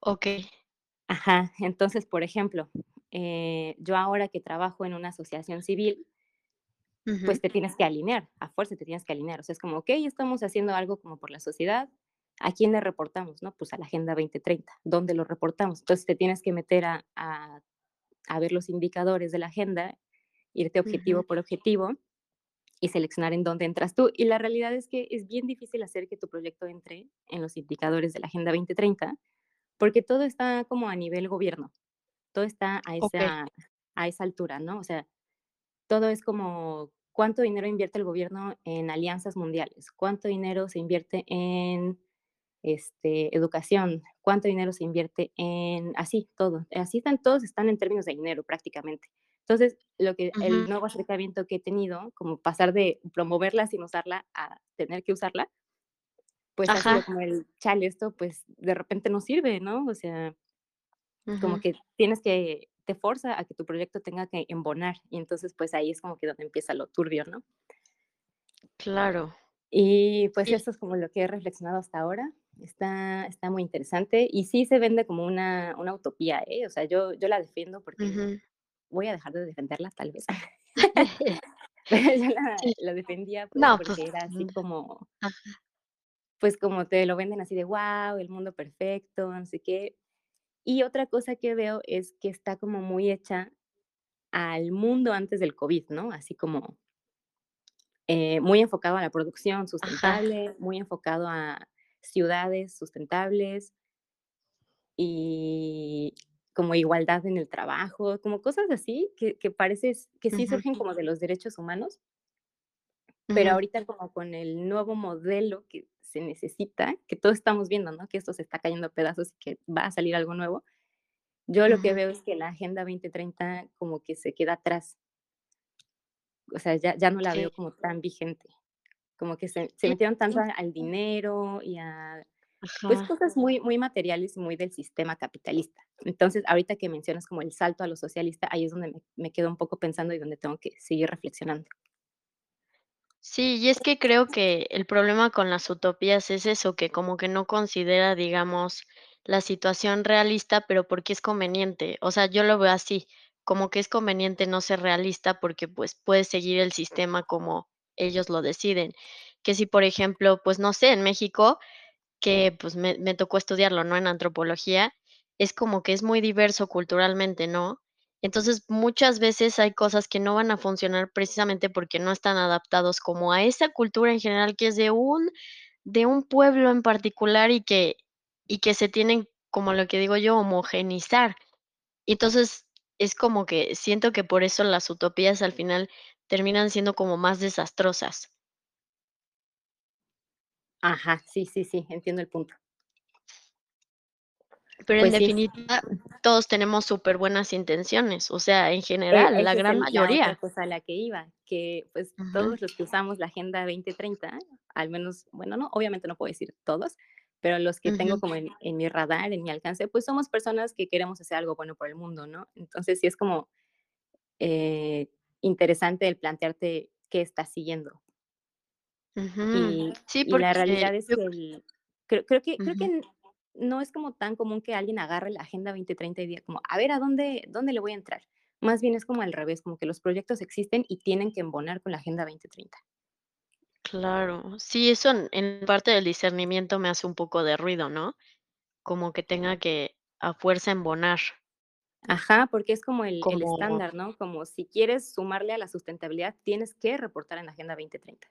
Okey. Ajá, entonces, por ejemplo, eh, yo ahora que trabajo en una asociación civil, pues te tienes que alinear, a fuerza te tienes que alinear. O sea, es como, ok, estamos haciendo algo como por la sociedad, ¿a quién le reportamos? No, pues a la Agenda 2030, ¿dónde lo reportamos? Entonces te tienes que meter a, a, a ver los indicadores de la agenda, irte objetivo por objetivo y seleccionar en dónde entras tú. Y la realidad es que es bien difícil hacer que tu proyecto entre en los indicadores de la Agenda 2030, porque todo está como a nivel gobierno, todo está a esa, a esa altura, ¿no? O sea, todo es como cuánto dinero invierte el gobierno en alianzas mundiales, cuánto dinero se invierte en este, educación, cuánto dinero se invierte en, así, todo. Así están, todos están en términos de dinero prácticamente. Entonces, lo que el nuevo acercamiento que he tenido, como pasar de promoverla sin usarla a tener que usarla, pues ha sido como el chale, esto pues de repente no sirve, ¿no? O sea, como que tienes que, te forza a que tu proyecto tenga que embonar y entonces pues ahí es como que donde empieza lo turbio, ¿no? Claro. Y pues Sí. eso es como lo que he reflexionado hasta ahora. Está, está muy interesante y sí se vende como una, una utopía, ¿eh? O sea, yo, yo la defiendo porque Ujú. Voy a dejar de defenderla tal vez, pero yo la, defendía pues No, pues, porque era así mm, como, pues como te lo venden así de, wow, el mundo perfecto, no sé qué. Y otra cosa que veo es que está como muy hecha al mundo antes del COVID, ¿no? Así como eh, muy enfocado a la producción Ajá. sustentable, muy enfocado a ciudades sustentables y como igualdad en el trabajo, como cosas así que, que parece que sí Ujú. surgen como de los derechos humanos, pero Ujú. ahorita como con el nuevo modelo que se necesita, que todos estamos viendo, ¿no? Que esto se está cayendo a pedazos y que va a salir algo nuevo. Yo lo que Ujú. veo es que la Agenda 2030 como que se queda atrás, o sea, ya, ya no la Sí. veo como tan vigente. Como que se se metieron tanto al dinero y a, pues, Ajá. cosas muy muy materiales y muy del sistema capitalista. Entonces, ahorita que mencionas como el salto a lo socialista, ahí es donde me me quedo un poco pensando y donde tengo que seguir reflexionando. Sí, y es que creo que el problema con las utopías es eso, que como que no considera, digamos, la situación realista, pero porque es conveniente. O sea, yo lo veo así, como que es conveniente no ser realista porque pues puedes seguir el sistema como ellos lo deciden. Que si, por ejemplo, pues no sé, en México que, pues, me tocó estudiarlo, ¿no?, en antropología, es como que es muy diverso culturalmente, ¿no? Entonces, muchas veces hay cosas que no van a funcionar precisamente porque no están adaptados como a esa cultura en general que es de un de un pueblo en particular y que y que se tienen, como lo que digo yo, homogenizar. Entonces, es como que siento que por eso las utopías al final terminan siendo como más desastrosas. Ajá, sí, sí, sí, entiendo el punto. Pero en Pues sí, definitiva, todos tenemos superbuenas intenciones, o sea, en e general, la es gran el la mayoría. cosa a la que iba, que, pues, todos los que usamos la Agenda 2030, al menos, bueno, no, obviamente no puedo decir todos, pero los que tengo como en en mi radar, en mi alcance, pues, somos personas que queremos hacer algo bueno por el mundo, ¿no? Entonces, sí es como eh, interesante el plantearte qué estás siguiendo. Y, Sí, y la realidad es yo que el, creo, creo que creo que no es como tan común que alguien agarre la Agenda 2030 y diga como, a ver, ¿a dónde, dónde le voy a entrar? Más bien es como al revés, como que los proyectos existen y tienen que embonar con la Agenda 2030. Claro. Sí, eso en en parte del discernimiento me hace un poco de ruido, ¿no? Como que tenga que a fuerza embonar, Ajá, porque es como el, estándar, ¿no? Como si quieres sumarle a la sustentabilidad, tienes que reportar en la Agenda 2030.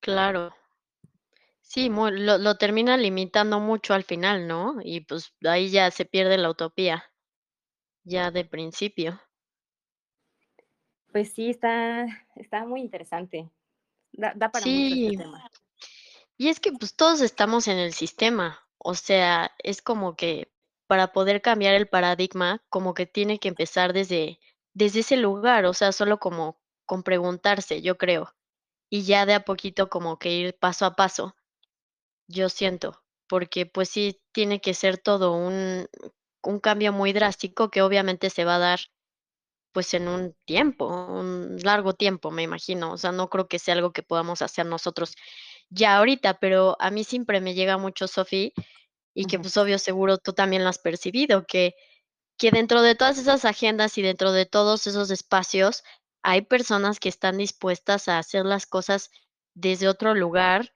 Claro. Sí, lo lo termina limitando mucho al final, ¿no? Y, pues, ahí ya se pierde la utopía, ya de principio. Pues sí, está, está muy interesante. Da, da para mucho este Sí, tema. y es que, pues, todos estamos en el sistema, o sea, es como que para poder cambiar el paradigma, como que tiene que empezar desde desde ese lugar, o sea, solo como con preguntarse, yo creo, y ya de a poquito como que ir paso a paso. Yo siento, porque, pues sí, tiene que ser todo un un cambio muy drástico que obviamente se va a dar, pues, en un tiempo, un largo tiempo, me imagino. O sea, no creo que sea algo que podamos hacer nosotros ya ahorita, pero a mí siempre me llega mucho, Sophie, y que, pues, obvio, seguro tú también lo has percibido, que que dentro de todas esas agendas y dentro de todos esos espacios, hay personas que están dispuestas a hacer las cosas desde otro lugar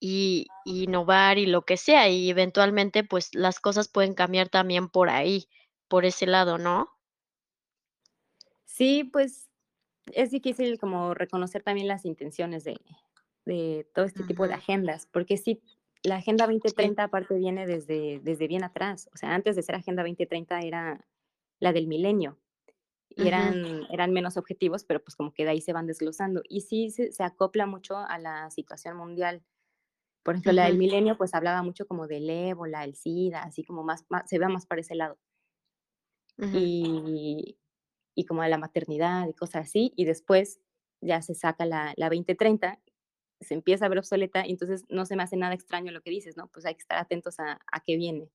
y y innovar y lo que sea, y eventualmente, pues, las cosas pueden cambiar también por ahí, por ese lado, ¿no? Sí, pues es difícil como reconocer también las intenciones de, de todo este tipo de agendas, porque sí, la Agenda sí, 2030 aparte viene desde, desde bien atrás, o sea, antes de ser Agenda 2030 era la del milenio y eran, eran menos objetivos, pero pues como que de ahí se van desglosando y sí se, se acopla mucho a la situación mundial. Por ejemplo, la del milenio pues hablaba mucho como del ébola, el SIDA, así como más, más se ve más para ese lado. ujú. Y, y como de la maternidad y cosas así, y después ya se saca la, la 2030, se empieza a ver obsoleta, y entonces no se me hace nada extraño lo que dices, ¿no? Pues hay que estar atentos a, a qué viene.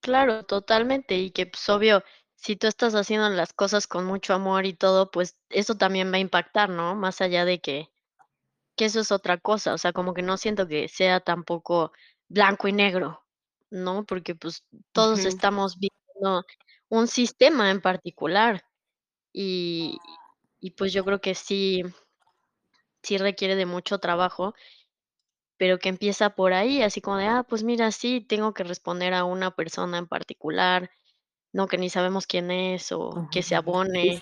Claro, totalmente, y que, pues, obvio, si tú estás haciendo las cosas con mucho amor y todo, pues, eso también va a impactar, ¿no? Más allá de que Que eso es otra cosa, o sea, como que no siento que sea tampoco blanco y negro, ¿no? Porque, pues, todos estamos viendo un sistema en particular y y, pues, yo creo que sí sí requiere de mucho trabajo, pero que empieza por ahí, así como de, ah, pues mira, sí, tengo que responder a una persona en particular, no, que ni sabemos quién es o que se Sí, abone.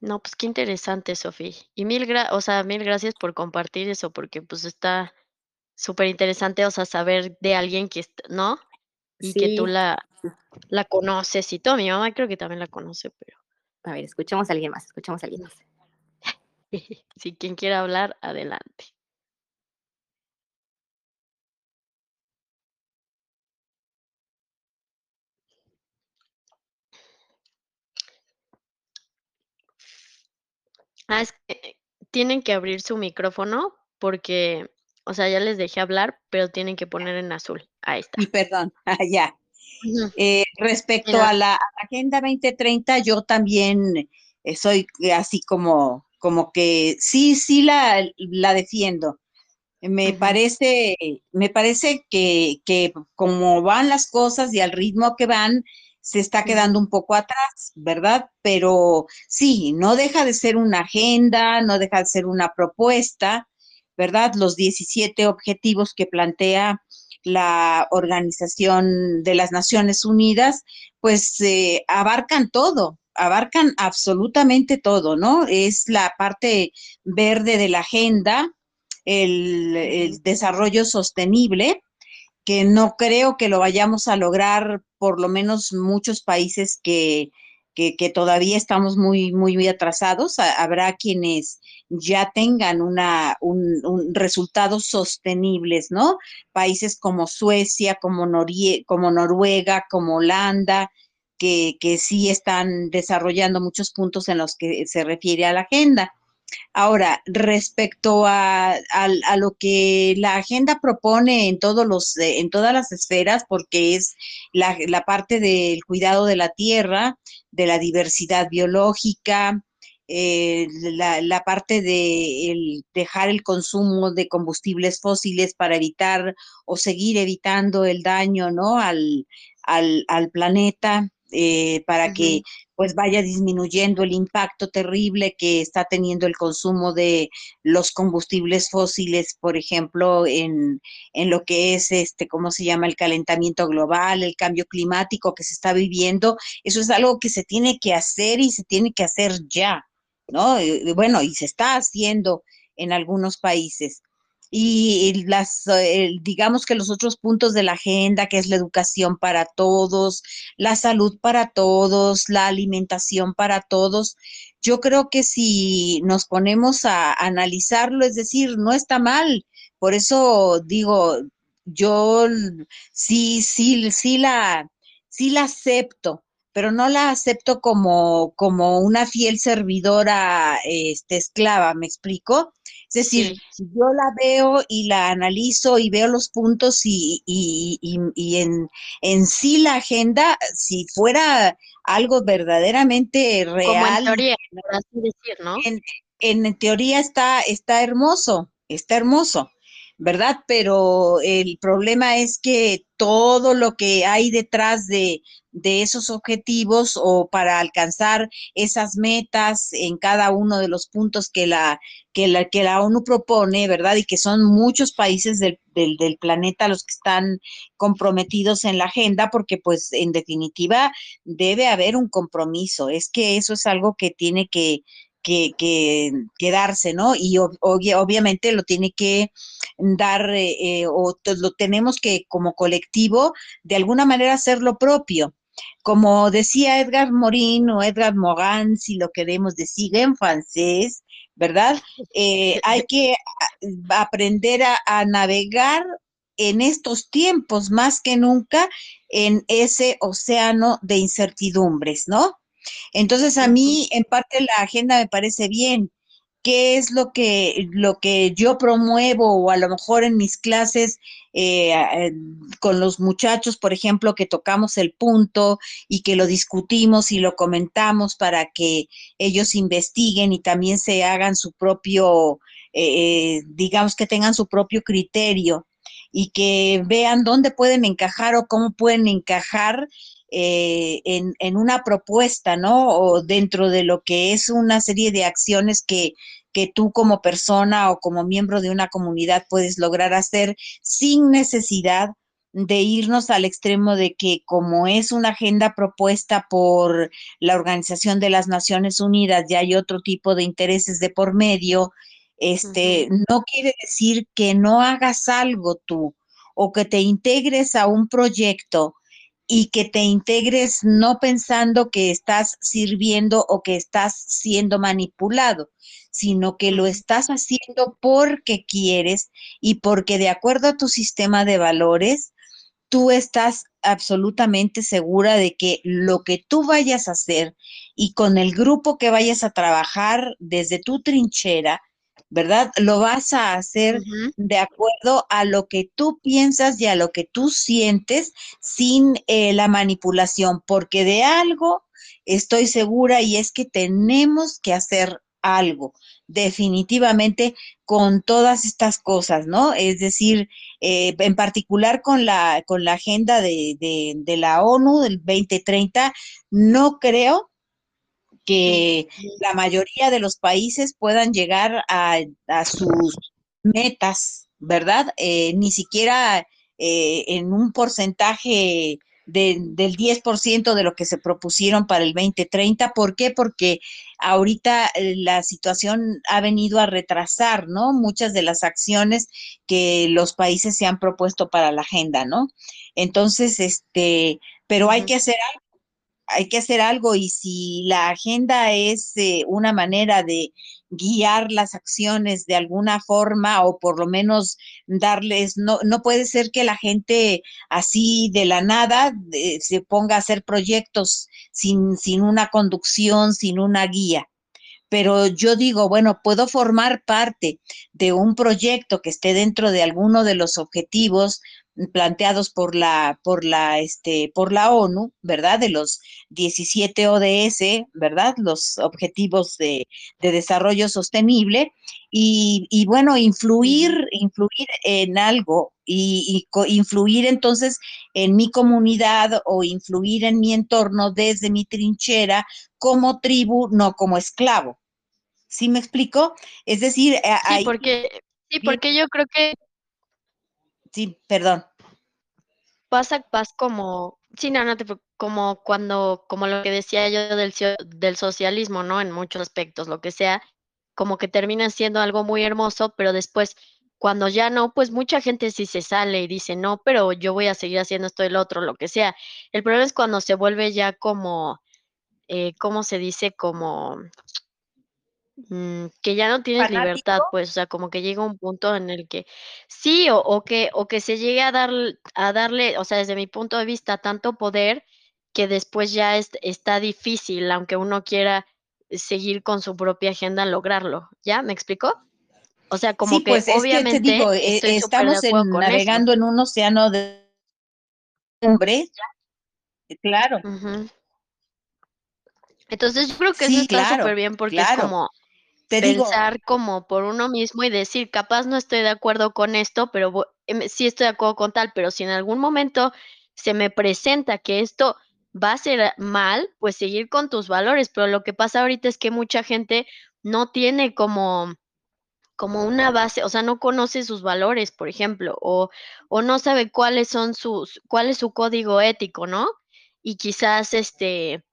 No, pues qué interesante, Sofi. Y mil gra o sea, mil gracias por compartir eso, porque, pues, está Súper interesante, o sea, saber de alguien que ¿no? Y que tú la la conoces y todo. Mi mamá creo que también la conoce, pero A ver, escuchemos a alguien más, escuchemos a alguien más. Si quien quiera hablar, adelante. Ah, es que eh, tienen que abrir su micrófono porque, o sea, ya les dejé hablar, pero tienen que poner en azul. Ahí está. Perdón, ah, ya. Eh, respecto Mira a la, Agenda 2030, yo también eh, soy así como, como que sí, sí la, la defiendo. Me parece, me parece que, que como van las cosas y al ritmo que van, se está quedando un poco atrás, ¿verdad? Pero sí, no deja de ser una agenda, no deja de ser una propuesta, ¿verdad? Los 17 objetivos que plantea la Organización de las Naciones Unidas, pues eh, abarcan todo, abarcan absolutamente todo, ¿no? Es la parte verde de la agenda, el, el desarrollo sostenible, que no creo que lo vayamos a lograr, por lo menos muchos países que, que, todavía estamos muy, muy, muy atrasados. Ha- habrá quienes ya tengan una, un, un resultados sostenibles, ¿no? Países como Suecia, como, Norie como Noruega, como Holanda, que, que sí están desarrollando muchos puntos en los que se refiere a la agenda. Ahora, respecto a, a, lo que la agenda propone en todos los, eh, en todas las esferas, porque es la, la parte del cuidado de la tierra, de la diversidad biológica, eh, la, la, parte de el dejar el consumo de combustibles fósiles para evitar o seguir evitando el daño ¿no? al, al, al planeta, eh, para uh -huh. que pues vaya disminuyendo el impacto terrible que está teniendo el consumo de los combustibles fósiles, por ejemplo, en, en lo que es este, ¿cómo se llama? El calentamiento global, el cambio climático que se está viviendo. Eso es algo que se tiene que hacer y se tiene que hacer ya, ¿no? Y, bueno, y se está haciendo en algunos países y las, eh, digamos que los otros puntos de la agenda, que es la educación para todos, la salud para todos, la alimentación para todos, yo creo que si nos ponemos a analizarlo, es decir, no está mal. Por eso digo, yo sí, sí, sí la, sí la acepto, pero no la acepto como, como una fiel servidora este, esclava, ¿me explico? Es decir, sí. yo la veo y la analizo y veo los puntos y, y, y, y en, en, sí la agenda, si fuera algo verdaderamente real. Como en teoría, por así decir, ¿no? En, en teoría está, está hermoso, está hermoso. ¿Verdad? Pero el problema es que todo lo que hay detrás de, de, esos objetivos o para alcanzar esas metas en cada uno de los puntos que la, que la, que la ONU propone, ¿verdad? Y que son muchos países del, del, del planeta los que están comprometidos en la agenda, porque pues en definitiva debe haber un compromiso. Es que eso es algo que tiene que, que, que, quedarse, ¿no? Y ob obviamente lo tiene que dar eh, o lo tenemos que como colectivo de alguna manera hacer lo propio. Como decía Edgar Morin o Edgar Morin, si lo queremos decir en francés, ¿verdad? Eh, hay que aprender a, a navegar en estos tiempos más que nunca en ese océano de incertidumbres, ¿no? Entonces, a mí, en parte, la agenda me parece bien. ¿Qué es lo que, lo que yo promuevo o a lo mejor en mis clases eh, eh, con los muchachos, por ejemplo, que tocamos el punto y que lo discutimos y lo comentamos para que ellos investiguen y también se hagan su propio, eh, digamos que tengan su propio criterio y que vean dónde pueden encajar o cómo pueden encajar eh, en, en, una propuesta, ¿no? O dentro de lo que es una serie de acciones que, que tú como persona o como miembro de una comunidad puedes lograr hacer sin necesidad de irnos al extremo de que como es una agenda propuesta por la Organización de las Naciones Unidas, ya hay otro tipo de intereses de por medio, este, uh -huh. no quiere decir que no hagas algo tú o que te integres a un proyecto y que te integres no pensando que estás sirviendo o que estás siendo manipulado, sino que lo estás haciendo porque quieres y porque de acuerdo a tu sistema de valores, tú estás absolutamente segura de que lo que tú vayas a hacer y con el grupo que vayas a trabajar desde tu trinchera, ¿verdad? Lo vas a hacer uh -huh. de acuerdo a lo que tú piensas y a lo que tú sientes sin eh, la manipulación, porque de algo estoy segura y es que tenemos que hacer algo, definitivamente con todas estas cosas, ¿no? Es decir, eh, en particular con la, con la agenda de, de, de la ONU del 2030, no creo que la mayoría de los países puedan llegar a, a sus metas, ¿verdad? Eh, ni siquiera eh, en un porcentaje de, del 10% de lo que se propusieron para el 2030. ¿Por qué? Porque ahorita eh, la situación ha venido a retrasar, ¿no? Muchas de las acciones que los países se han propuesto para la agenda, ¿no? Entonces, este, pero hay que hacer algo hay que hacer algo y si la agenda es eh, una manera de guiar las acciones de alguna forma o por lo menos darles, no, no puede ser que la gente así de la nada eh, se ponga a hacer proyectos sin, sin una conducción, sin una guía. Pero yo digo, bueno, puedo formar parte de un proyecto que esté dentro de alguno de los objetivos planteados por la, por la, este, por la ONU, ¿verdad? De los 17 ODS, ¿verdad? Los objetivos de, desarrollo sostenible y, y, bueno, influir, influir en algo y, y, influir entonces en mi comunidad o influir en mi entorno desde mi trinchera como tribu, no como esclavo. ¿Sí me explico? Es decir, sí, porque, sí, porque yo creo que Sí, perdón. Pasa, pasa como, sí, no, no te, como cuando, como lo que decía yo del, del socialismo, ¿no? En muchos aspectos, lo que sea, como que termina siendo algo muy hermoso, pero después, cuando ya no, pues mucha gente sí se sale y dice, no, pero yo voy a seguir haciendo esto y lo otro, lo que sea. El problema es cuando se vuelve ya como, eh, ¿cómo se dice? Como Mm, que ya no tienes libertad, pues, o sea, como que llega un punto en el que sí, o, o que, o que se llegue a dar, a darle, o sea, desde mi punto de vista, tanto poder que después ya es, está difícil, aunque uno quiera seguir con su propia agenda, lograrlo. ¿Ya? ¿Me explicó? O sea, como sí, pues que obviamente es que te digo, eh, estamos navegando en un océano de hombres, claro. Entonces yo creo que eso está súper bien porque es como pensar como por uno mismo y decir, capaz no estoy de acuerdo con esto, pero em, sí estoy de acuerdo con tal, pero si en algún momento se me presenta que esto va a ser mal, pues seguir con tus valores, pero lo que pasa ahorita es que mucha gente no tiene como como una base, o sea, no conoce sus valores, por ejemplo, o, o no sabe cuáles son sus, cuál es su código ético, ¿no? Y quizás este,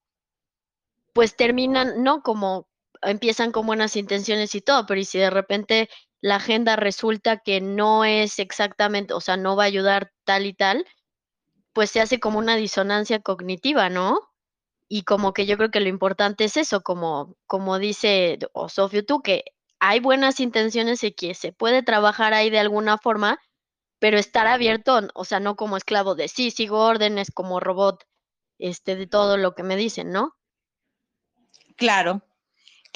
pues terminan, no como empiezan con buenas intenciones y todo, pero y si de repente la agenda resulta que no es exactamente, o sea, no va a ayudar tal y tal, pues se hace como una disonancia cognitiva, ¿no? Y como que yo creo que lo importante es eso, como, como dice o Sofio tú, que hay buenas intenciones y que se puede trabajar ahí de alguna forma, pero estar abierto, o sea, no como esclavo de sí, sigo órdenes como robot, este, de todo lo que me dicen, ¿no? Claro,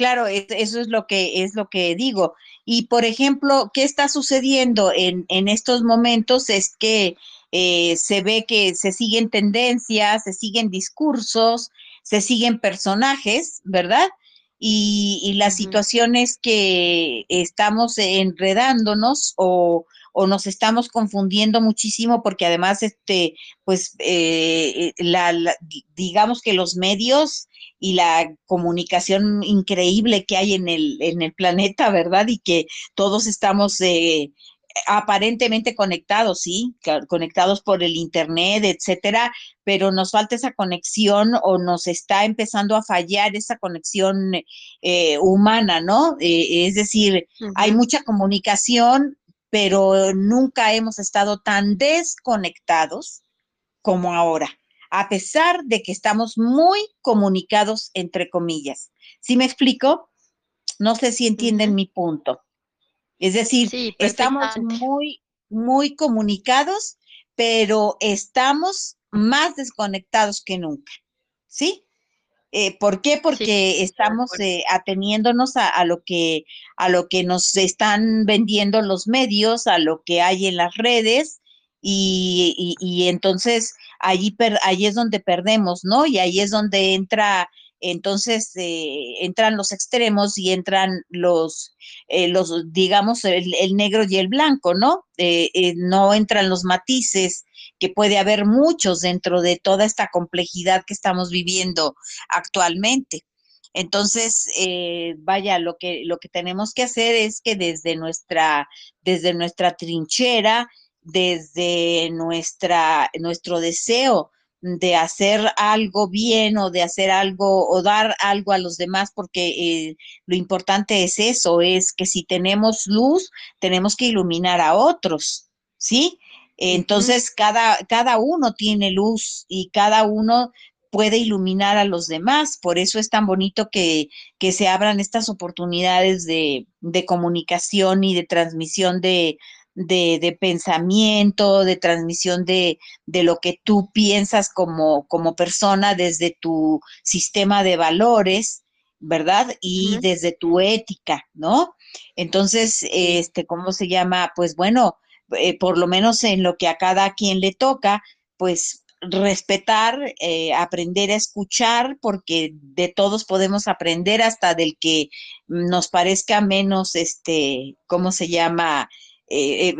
Claro, eso es lo que es lo que digo. Y por ejemplo, ¿qué está sucediendo en, en estos momentos? Es que eh, se ve que se siguen tendencias, se siguen discursos, se siguen personajes, ¿verdad? Y, y las situaciones que estamos enredándonos o, o nos estamos confundiendo muchísimo porque además, este, pues, eh, la, digamos que los medios y la comunicación increíble que hay en el, en el planeta, ¿verdad? Y que todos estamos eh, aparentemente conectados, sí, conectados por el internet, etcétera, pero nos falta esa conexión o nos está empezando a fallar esa conexión eh, humana, ¿no? Eh, es decir, hay mucha comunicación, pero nunca hemos estado tan desconectados como ahora a pesar de que estamos muy comunicados, entre comillas. ¿Sí me explico? No sé si entienden mi punto. Es decir, estamos muy, muy comunicados, pero estamos más desconectados que nunca. ¿Sí? Eh, ¿Por qué? Porque estamos eh, ateniéndonos a, lo que, a lo que nos están vendiendo los medios, a lo que hay en las redes, y, y, entonces allí, allí es donde perdemos, ¿no? Y ahí es donde entra, entonces eh, entran los extremos y entran los, eh, los digamos, el, negro y el blanco, ¿no? Eh, no entran los matices, que puede haber muchos dentro de toda esta complejidad que estamos viviendo actualmente. Entonces, vaya, lo que, lo que tenemos que hacer es que desde nuestra, desde nuestra trinchera, desde nuestra, nuestro deseo de hacer algo bien o de hacer algo o dar algo a los demás, porque eh, lo importante es eso, es que si tenemos luz, tenemos que iluminar a otros, ¿sí? Entonces, cada, cada uno tiene luz y cada uno puede iluminar a los demás. Por eso es tan bonito que, que se abran estas oportunidades de, de comunicación y de transmisión de, de, pensamiento, de transmisión de, de, lo que tú piensas como, como persona desde tu sistema de valores ¿verdad? Y desde tu ética, ¿no? Entonces, este, ¿cómo se llama? Pues bueno, eh, por lo menos en lo que a cada quien le toca, pues respetar, eh, aprender a escuchar, porque de todos podemos aprender, hasta del que nos parezca menos, este, ¿cómo se llama? Eh,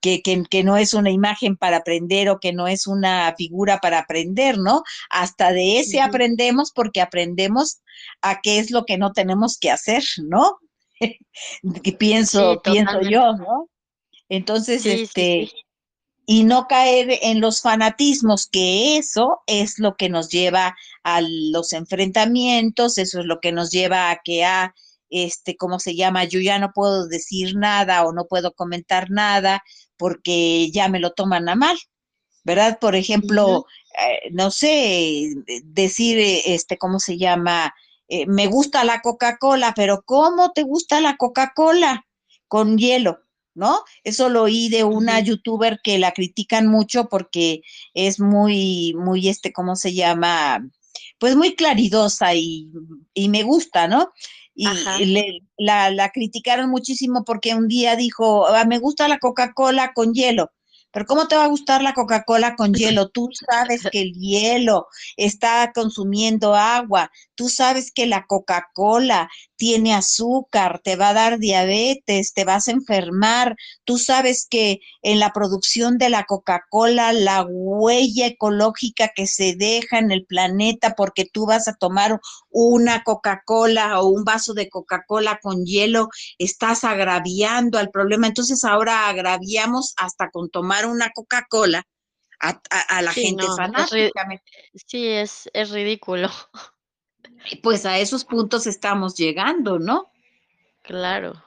que, que, que, no es una imagen para aprender o que no es una figura para aprender, ¿no? Hasta de ese uh -huh. aprendemos porque aprendemos a qué es lo que no tenemos que hacer, ¿no? pienso, sí, pienso yo, ¿no? Entonces, sí, este, sí, sí. y no caer en los fanatismos, que eso es lo que nos lleva a los enfrentamientos, eso es lo que nos lleva a que a este, ¿cómo se llama? Yo ya no puedo decir nada o no puedo comentar nada porque ya me lo toman a mal, ¿verdad? Por ejemplo, eh, no sé, decir, este, ¿cómo se llama? Eh, me gusta la Coca-Cola, pero ¿cómo te gusta la Coca-Cola? Con hielo, ¿no? Eso lo oí de una uh -huh. youtuber que la critican mucho porque es muy, muy, este, ¿cómo se llama? Pues muy claridosa y, y me gusta, ¿no? y le, la, la, criticaron muchísimo porque un día dijo, ah, me gusta la Coca-Cola con hielo. Pero ¿cómo te va a gustar la Coca-Cola con hielo? Tú sabes que el hielo está consumiendo agua. Tú sabes que la Coca-Cola tiene azúcar, te va a dar diabetes, te vas a enfermar. Tú sabes que en la producción de la Coca-Cola, la huella ecológica que se deja en el planeta porque tú vas a tomar una Coca-Cola o un vaso de Coca-Cola con hielo, estás agraviando al problema. Entonces ahora agraviamos hasta con tomar una Coca-Cola a, a, a, la sí, gente no, fanática. Es sí, es, es ridículo. Pues a esos puntos estamos llegando, ¿no? Claro.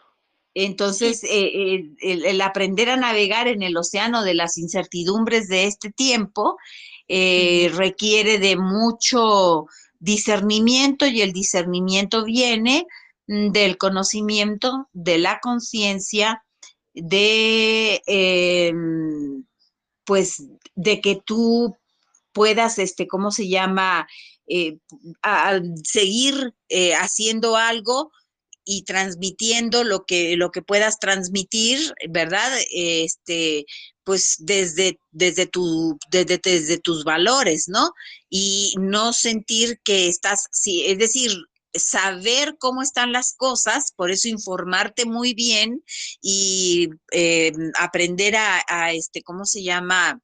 Entonces, sí. eh, eh, el, el, aprender a navegar en el océano de las incertidumbres de este tiempo eh, requiere de mucho discernimiento y el discernimiento viene del conocimiento, de la conciencia, de, eh, pues, de que tú puedas, este, ¿cómo se llama? Eh, a, seguir eh, haciendo algo y transmitiendo lo que, lo que puedas transmitir, ¿verdad? Este, pues desde, desde, tu, desde, desde tus valores, ¿no? Y no sentir que estás, sí, es decir, saber cómo están las cosas, por eso informarte muy bien y eh, aprender a, a, este, ¿cómo se llama?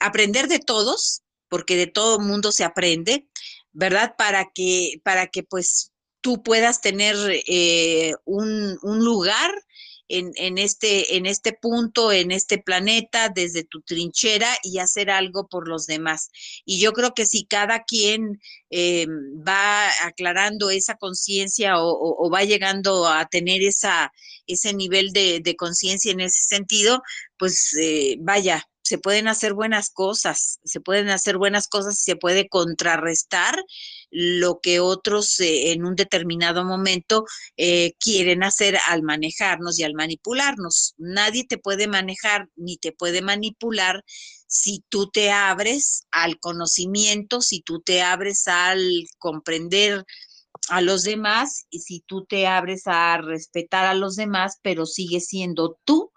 Aprender de todos, porque de todo mundo se aprende, ¿verdad? Para que, para que pues tú puedas tener eh, un, un, lugar en, este, en este punto, en este planeta, desde tu trinchera y hacer algo por los demás. Y yo creo que si cada quien eh, va aclarando esa conciencia o, va llegando a tener esa, ese nivel de, de conciencia en ese sentido, pues eh, vaya, se pueden hacer buenas cosas, se pueden hacer buenas cosas y se puede contrarrestar lo que otros eh, en un determinado momento eh, quieren hacer al manejarnos y al manipularnos. Nadie te puede manejar ni te puede manipular si tú te abres al conocimiento, si tú te abres al comprender a los demás y si tú te abres a respetar a los demás, pero sigues siendo tú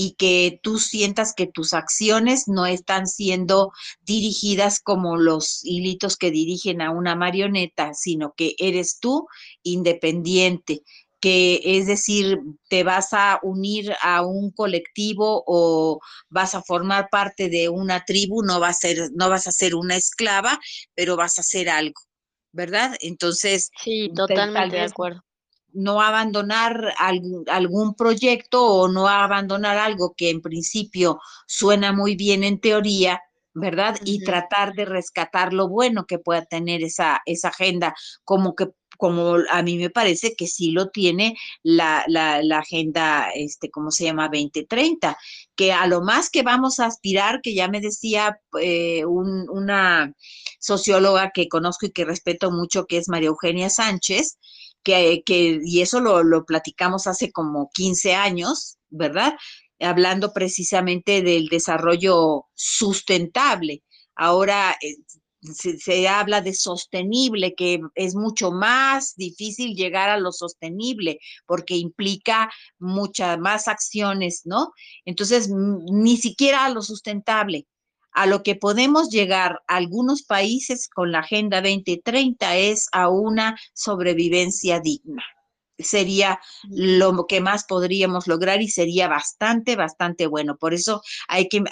y que tú sientas que tus acciones no están siendo dirigidas como los hilitos que dirigen a una marioneta, sino que eres tú independiente, que es decir, te vas a unir a un colectivo o vas a formar parte de una tribu, no vas a ser, no vas a ser una esclava, pero vas a hacer algo, ¿verdad? Entonces, sí, totalmente de acuerdo no abandonar algún, algún, proyecto o no abandonar algo que en principio suena muy bien en teoría, ¿verdad? Uh -huh. Y tratar de rescatar lo bueno que pueda tener esa, esa agenda, como que como a mí me parece que sí lo tiene la, la, la, agenda, este, ¿cómo se llama? 2030, que a lo más que vamos a aspirar, que ya me decía eh, un, una socióloga que conozco y que respeto mucho, que es María Eugenia Sánchez, que, que, y eso lo, lo, platicamos hace como 15 años, ¿verdad? Hablando precisamente del desarrollo sustentable. Ahora, eh, se, se, habla de sostenible, que es mucho más difícil llegar a lo sostenible porque implica muchas más acciones, ¿no? Entonces, ni siquiera a lo sustentable. A lo que podemos llegar algunos países con la Agenda 2030 es a una sobrevivencia digna sería lo que más podríamos lograr y sería bastante, bastante bueno. Por eso hay que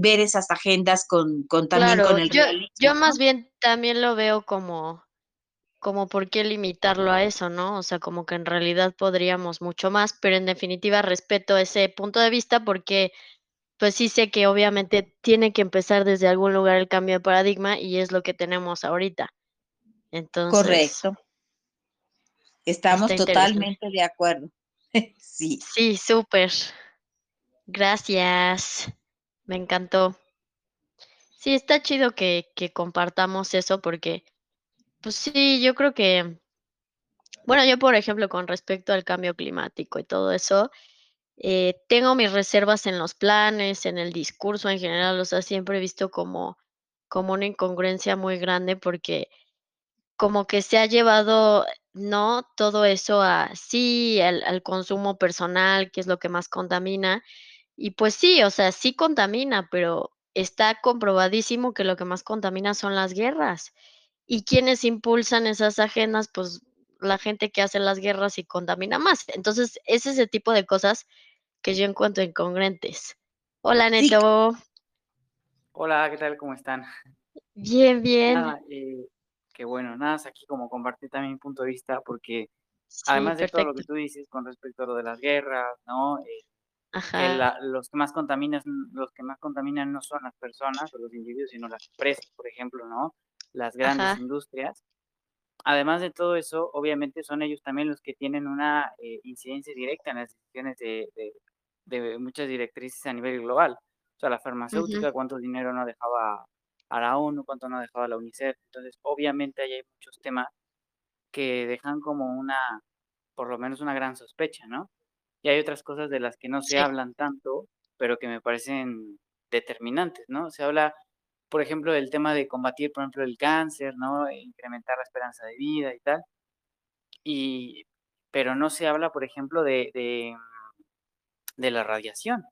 ver esas agendas con, con también con el yo, Yo más bien también lo veo como, como por qué limitarlo a eso, ¿no? O sea, como que en realidad podríamos mucho más, pero en definitiva respeto ese punto de vista porque pues sí sé que obviamente tiene que empezar desde algún lugar el cambio de paradigma y es lo que tenemos ahorita. Entonces, Correcto. Estamos totalmente de acuerdo. sí. Sí, súper. Gracias. Me encantó. Sí, está chido que, que compartamos eso porque, pues sí, yo creo que, bueno, yo por ejemplo, con respecto al cambio climático y todo eso, eh, tengo mis reservas en los planes, en el discurso en general, o sea, siempre visto como, como una incongruencia muy grande porque como que se ha llevado, ¿no? Todo eso a sí, al, al, consumo personal, que es lo que más contamina. Y pues sí, o sea, sí contamina, pero está comprobadísimo que lo que más contamina son las guerras. ¿Y quienes impulsan esas agendas? Pues la gente que hace las guerras y contamina más. Entonces, es ese tipo de cosas que yo encuentro incongruentes. Hola, Neto. Sí. Hola, ¿qué tal? ¿Cómo están? Bien, bien. Nada, eh, que bueno, nada, es aquí como compartir también mi punto de vista, porque sí, además de todo lo que tú dices con respecto a lo de las guerras, ¿no? Eh, que la, los que más contaminan, los que más contaminan no son las personas o los individuos, sino las empresas, por ejemplo, ¿no? Las grandes Ajá. industrias. Además de todo eso, obviamente son ellos también los que tienen una eh, incidencia directa en las decisiones de, de, de, muchas directrices a nivel global. O sea, la farmacéutica, uh -huh. cuánto dinero no dejaba a la ONU, cuánto no dejaba la UNICEF. Entonces, obviamente ahí hay muchos temas que dejan como una, por lo menos una gran sospecha, ¿no? Y hay otras cosas de las que no se sí. hablan tanto, pero que me parecen determinantes, ¿no? Se habla, por ejemplo, del tema de combatir, por ejemplo, el cáncer, ¿no? E incrementar la esperanza de vida y tal. Y, pero no se habla, por ejemplo, de, de, de la radiación.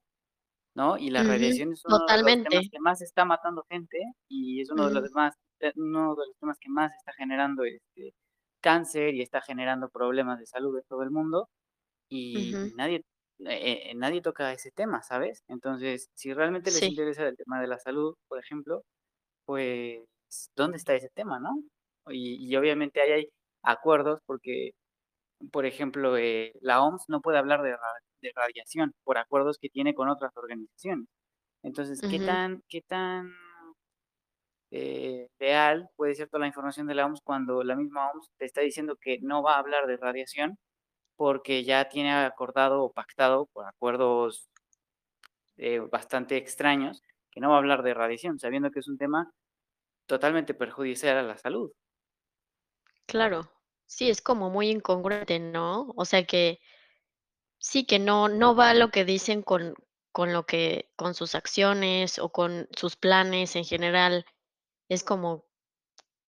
¿no? Y la uh -huh. radiación es uno Totalmente. de los temas que más está matando gente y es uno uh -huh. de los más uno de los temas que más está generando este cáncer y está generando problemas de salud en todo el mundo y uh -huh. nadie eh, eh, nadie toca ese tema, ¿sabes? Entonces, si realmente les sí. interesa el tema de la salud, por ejemplo, pues ¿dónde está ese tema, no? Y, y obviamente ahí hay acuerdos porque por ejemplo, eh, la OMS no puede hablar de, de, radiación por acuerdos que tiene con otras organizaciones. Entonces, uh -huh. ¿qué tan, qué tan eh, real puede ser toda la información de la OMS cuando la misma OMS te está diciendo que no va a hablar de radiación porque ya tiene acordado o pactado por acuerdos eh, bastante extraños que no va a hablar de radiación, sabiendo que es un tema totalmente perjudicial a la salud? Claro, Sí, es como muy incongruente, ¿no? O sea que sí, que no, no va lo que dicen con, con lo que, con sus acciones o con sus planes en general. Es como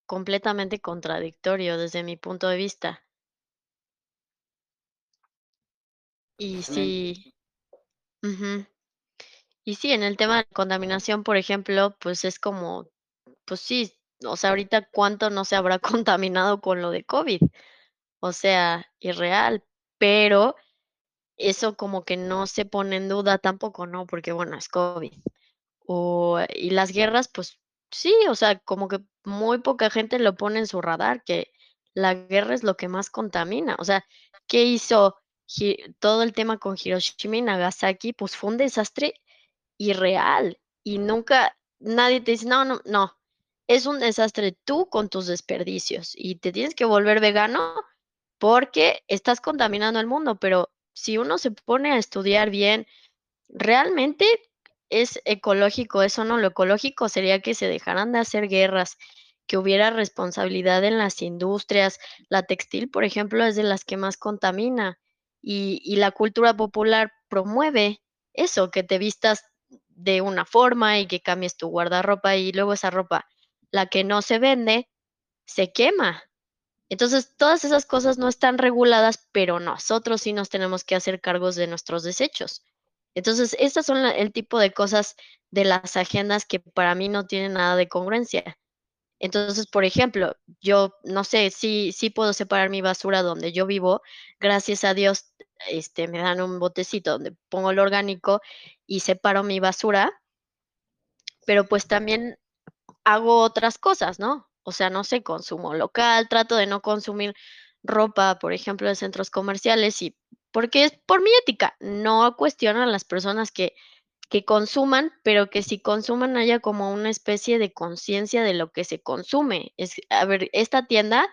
completamente contradictorio desde mi punto de vista. Y sí, y sí, en el tema de contaminación, por ejemplo, pues es como, pues sí, o sea, ahorita cuánto no se habrá contaminado con lo de COVID. O sea, irreal, pero eso como que no se pone en duda tampoco, ¿no? Porque bueno, es COVID. O, y las guerras, pues sí, o sea, como que muy poca gente lo pone en su radar, que la guerra es lo que más contamina. O sea, ¿qué hizo todo el tema con Hiroshima y Nagasaki? Pues fue un desastre irreal y nunca nadie te dice, no, no, no, es un desastre tú con tus desperdicios y te tienes que volver vegano porque estás contaminando el mundo, pero si uno se pone a estudiar bien, realmente es ecológico eso, ¿no? Lo ecológico sería que se dejaran de hacer guerras, que hubiera responsabilidad en las industrias. La textil, por ejemplo, es de las que más contamina y, y la cultura popular promueve eso, que te vistas de una forma y que cambies tu guardarropa y luego esa ropa la que no se vende, se quema. Entonces, todas esas cosas no están reguladas, pero nosotros sí nos tenemos que hacer cargos de nuestros desechos. Entonces, estas son el tipo de cosas de las agendas que para mí no tienen nada de congruencia. Entonces, por ejemplo, yo no sé, sí, sí puedo separar mi basura donde yo vivo. Gracias a Dios, este, me dan un botecito donde pongo el orgánico y separo mi basura. Pero pues también hago otras cosas, ¿no? O sea, no sé, consumo local, trato de no consumir ropa, por ejemplo, de centros comerciales y porque es por mi ética, no cuestiono a las personas que, que consuman, pero que si consuman haya como una especie de conciencia de lo que se consume. Es, a ver, esta tienda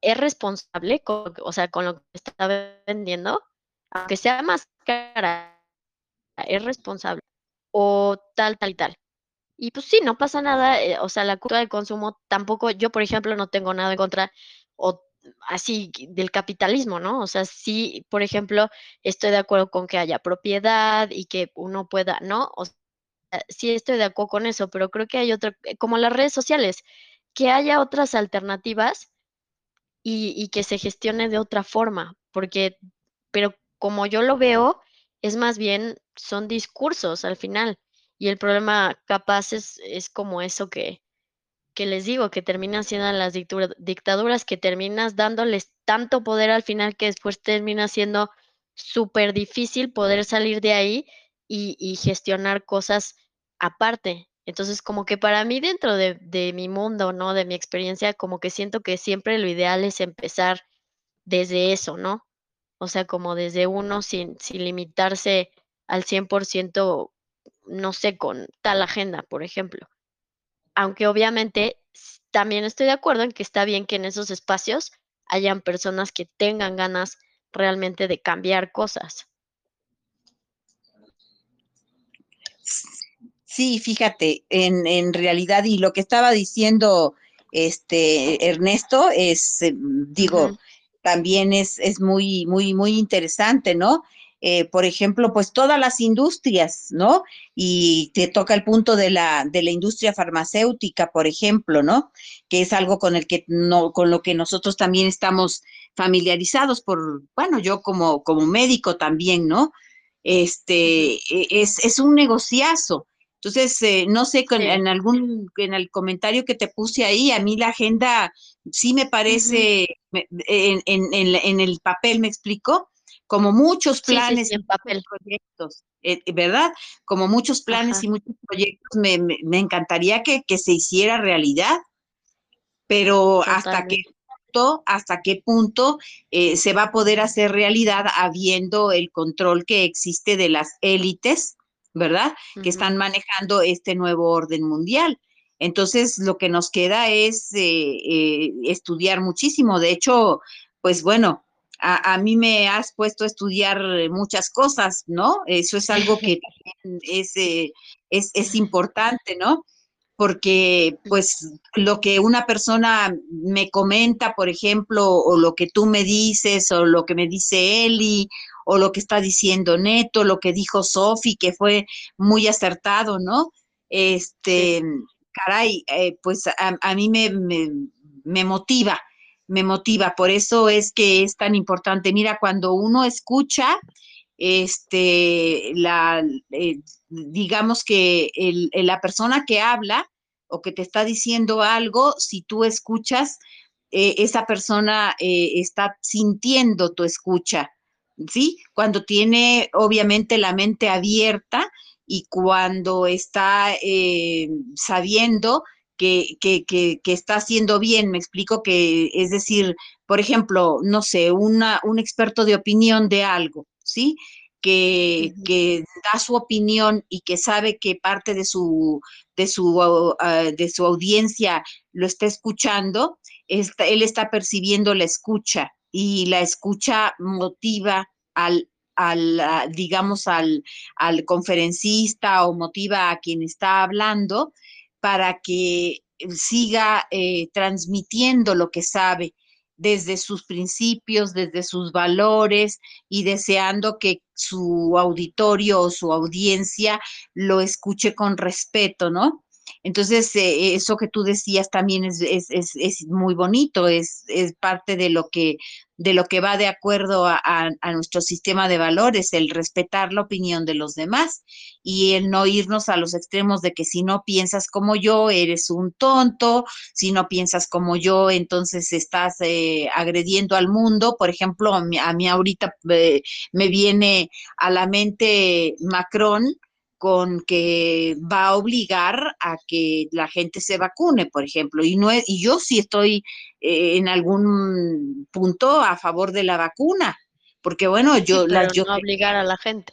es responsable, con, o sea, con lo que está vendiendo, aunque sea más cara, es responsable, o tal, tal y tal. Y pues sí, no pasa nada, eh, o sea, la cultura de consumo tampoco, yo por ejemplo no tengo nada en contra o así del capitalismo, ¿no? O sea, sí, por ejemplo, estoy de acuerdo con que haya propiedad y que uno pueda, ¿no? O sea, sí estoy de acuerdo con eso, pero creo que hay otra, eh, como las redes sociales, que haya otras alternativas y, y que se gestione de otra forma, porque, pero como yo lo veo, es más bien, son discursos al final. Y el problema capaz es, es como eso que, que les digo, que terminan siendo las dictaduras, que terminas dándoles tanto poder al final que después termina siendo súper difícil poder salir de ahí y, y, gestionar cosas aparte. Entonces, como que para mí dentro de, de, mi mundo, ¿no? De mi experiencia, como que siento que siempre lo ideal es empezar desde eso, ¿no? O sea, como desde uno sin, sin limitarse al 100% no sé, con tal agenda, por ejemplo. Aunque obviamente también estoy de acuerdo en que está bien que en esos espacios hayan personas que tengan ganas realmente de cambiar cosas. Sí, fíjate, en, en realidad, y lo que estaba diciendo este Ernesto es, digo, uh -huh. también es, es muy, muy, muy interesante, ¿no? Eh, por ejemplo, pues todas las industrias, ¿no? Y te toca el punto de la, de la industria farmacéutica, por ejemplo, ¿no? Que es algo con el que no, con lo que nosotros también estamos familiarizados por, bueno, yo como, como médico también, ¿no? Este, e, es, es un negociazo. Entonces, eh, no sé, con, en algún, en el comentario que te puse ahí, a mí la agenda sí me parece, uh -huh. en, en, en, en, el papel, ¿me explico? Como muchos planes sí, sí, en papel. proyectos, eh, ¿verdad? Como muchos planes Ajá. y muchos proyectos, me, me, me encantaría que, que, se hiciera realidad, pero Totalmente. hasta qué punto, hasta qué punto eh, se va a poder hacer realidad habiendo el control que existe de las élites, ¿verdad? Uh -huh. Que están manejando este nuevo orden mundial. Entonces, lo que nos queda es eh, eh estudiar muchísimo. De hecho, pues bueno, a, a, mí me has puesto a estudiar muchas cosas, ¿no? Eso es algo que es, eh, es, es, importante, ¿no? Porque, pues, lo que una persona me comenta, por ejemplo, o lo que tú me dices, o lo que me dice Eli, o lo que está diciendo Neto, lo que dijo Sofi, que fue muy acertado, ¿no? Este, caray, eh, pues a, a mí me, me, me motiva me motiva, por eso es que es tan importante. Mira, cuando uno escucha, este, la, eh, digamos que el, la persona que habla o que te está diciendo algo, si tú escuchas, eh, esa persona eh, está sintiendo tu escucha, ¿sí? Cuando tiene obviamente la mente abierta y cuando está eh, sabiendo que, que, que, que, está haciendo bien, me explico que, es decir, por ejemplo, no sé, una, un experto de opinión de algo, ¿sí? Que, uh -huh. que, da su opinión y que sabe que parte de su, de su, uh, de su audiencia lo está escuchando, está, él está percibiendo la escucha y la escucha motiva al, al digamos, al, al conferencista o motiva a quien está hablando para que siga eh, transmitiendo lo que sabe desde sus principios, desde sus valores y deseando que su auditorio o su audiencia lo escuche con respeto, ¿no? Entonces, eh, eso que tú decías también es, es, es, es muy bonito, es, parte de lo que de lo que va de acuerdo a, a, a, nuestro sistema de valores, el respetar la opinión de los demás y el no irnos a los extremos de que si no piensas como yo, eres un tonto, si no piensas como yo, entonces estás eh, agrediendo al mundo. Por ejemplo, a mí, a mí ahorita eh, me viene a la mente Macron, con que va a obligar a que la gente se vacune, por ejemplo, y no es, y yo sí estoy eh, en algún punto a favor de la vacuna, porque bueno, yo sí, yo no obligar a la gente.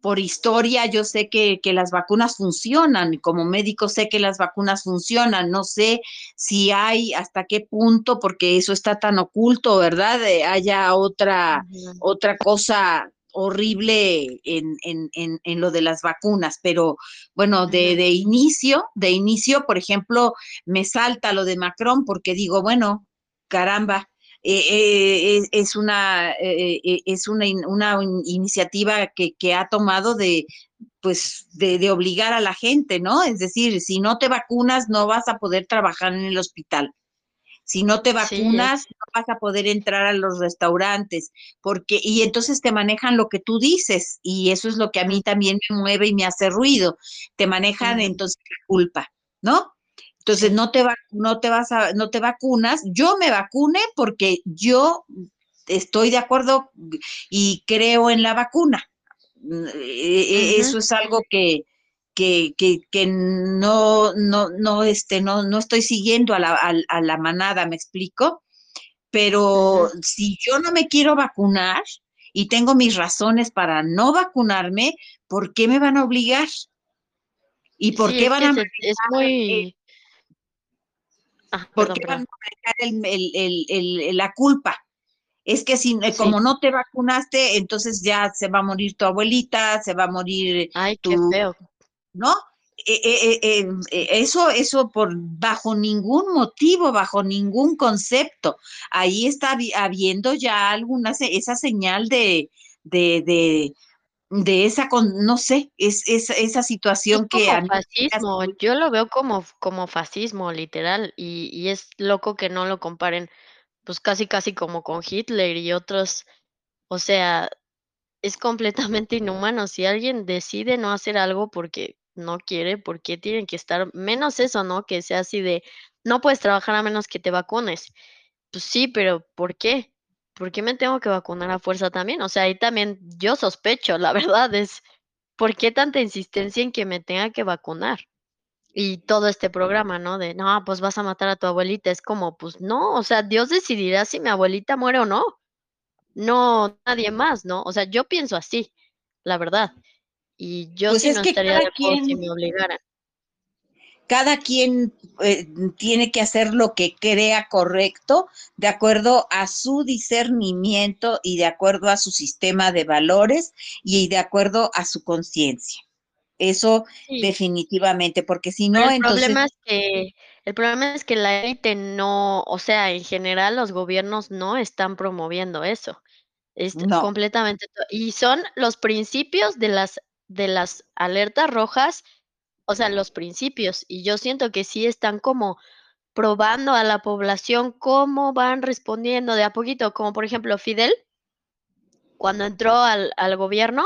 Por historia, yo sé que, que las vacunas funcionan, como médico sé que las vacunas funcionan, no sé si hay hasta qué punto, porque eso está tan oculto, ¿verdad? Eh, haya otra, uh -huh. otra cosa horrible en, en, en, en, lo de las vacunas, pero bueno, de, de, inicio, de inicio, por ejemplo, me salta lo de Macron porque digo, bueno, caramba, eh, eh, es una, eh, es una, una iniciativa que, que, ha tomado de pues de, de, obligar a la gente, ¿no? Es decir, si no te vacunas, no vas a poder trabajar en el hospital. Si no te vacunas, sí. no vas a poder entrar a los restaurantes, porque, y entonces te manejan lo que tú dices, y eso es lo que a mí también me mueve y me hace ruido. Te manejan sí. entonces la culpa, ¿no? Entonces no te va, no te vas a, no te vacunas. Yo me vacune porque yo estoy de acuerdo y creo en la vacuna. Uh -huh. Eso es algo que, que, que, que no, no, no, este, no, no estoy siguiendo a la, a, a la manada, ¿me explico? Pero uh -huh. si yo no me quiero vacunar y tengo mis razones para no vacunarme, ¿por qué me van a obligar? ¿Y por sí, qué van a es, muy... Ah, ¿Por perdón, qué van a manejar el, el, el, la culpa? Es que si, sí. como no te vacunaste, entonces ya se va a morir tu abuelita, se va a morir Ay, tu, qué feo. ¿No? Eh, eh, eh, eso, eso por bajo ningún motivo, bajo ningún concepto. Ahí está habiendo ya alguna esa señal de, de, de, de esa, con, no sé, es, es esa situación es que como fascismo. Yo lo veo como, como fascismo, literal, y, y es loco que no lo comparen, pues casi, casi como con Hitler y otros. O sea, es completamente inhumano. Si alguien decide no hacer algo porque no quiere, ¿por qué tienen que estar? Menos eso, ¿no? Que sea así de, no puedes trabajar a menos que te vacunes. Pues sí, pero ¿por qué? ¿Por qué me tengo que vacunar a fuerza también? O sea, ahí también yo sospecho, la verdad es, ¿por qué tanta insistencia en que me tenga que vacunar? Y todo este programa, ¿no? De, no, pues vas a matar a tu abuelita. Es como, pues no, o sea, Dios decidirá si mi abuelita muere o no. No, nadie más, ¿no? O sea, yo pienso así, la verdad. Y yo pues sí es no que estaría de acuerdo quien, si me obligaran. Cada quien eh, tiene que hacer lo que crea correcto de acuerdo a su discernimiento y de acuerdo a su sistema de valores y de acuerdo a su conciencia. Eso sí. definitivamente, porque si no, el entonces... Problema es que, el problema es que la élite no, o sea, en general los gobiernos no están promoviendo eso. Es no. completamente... Y son los principios de las, de las alertas rojas, o sea, los principios. Y yo siento que sí están como probando a la población cómo van respondiendo de a poquito, como por ejemplo Fidel, cuando entró al, al gobierno,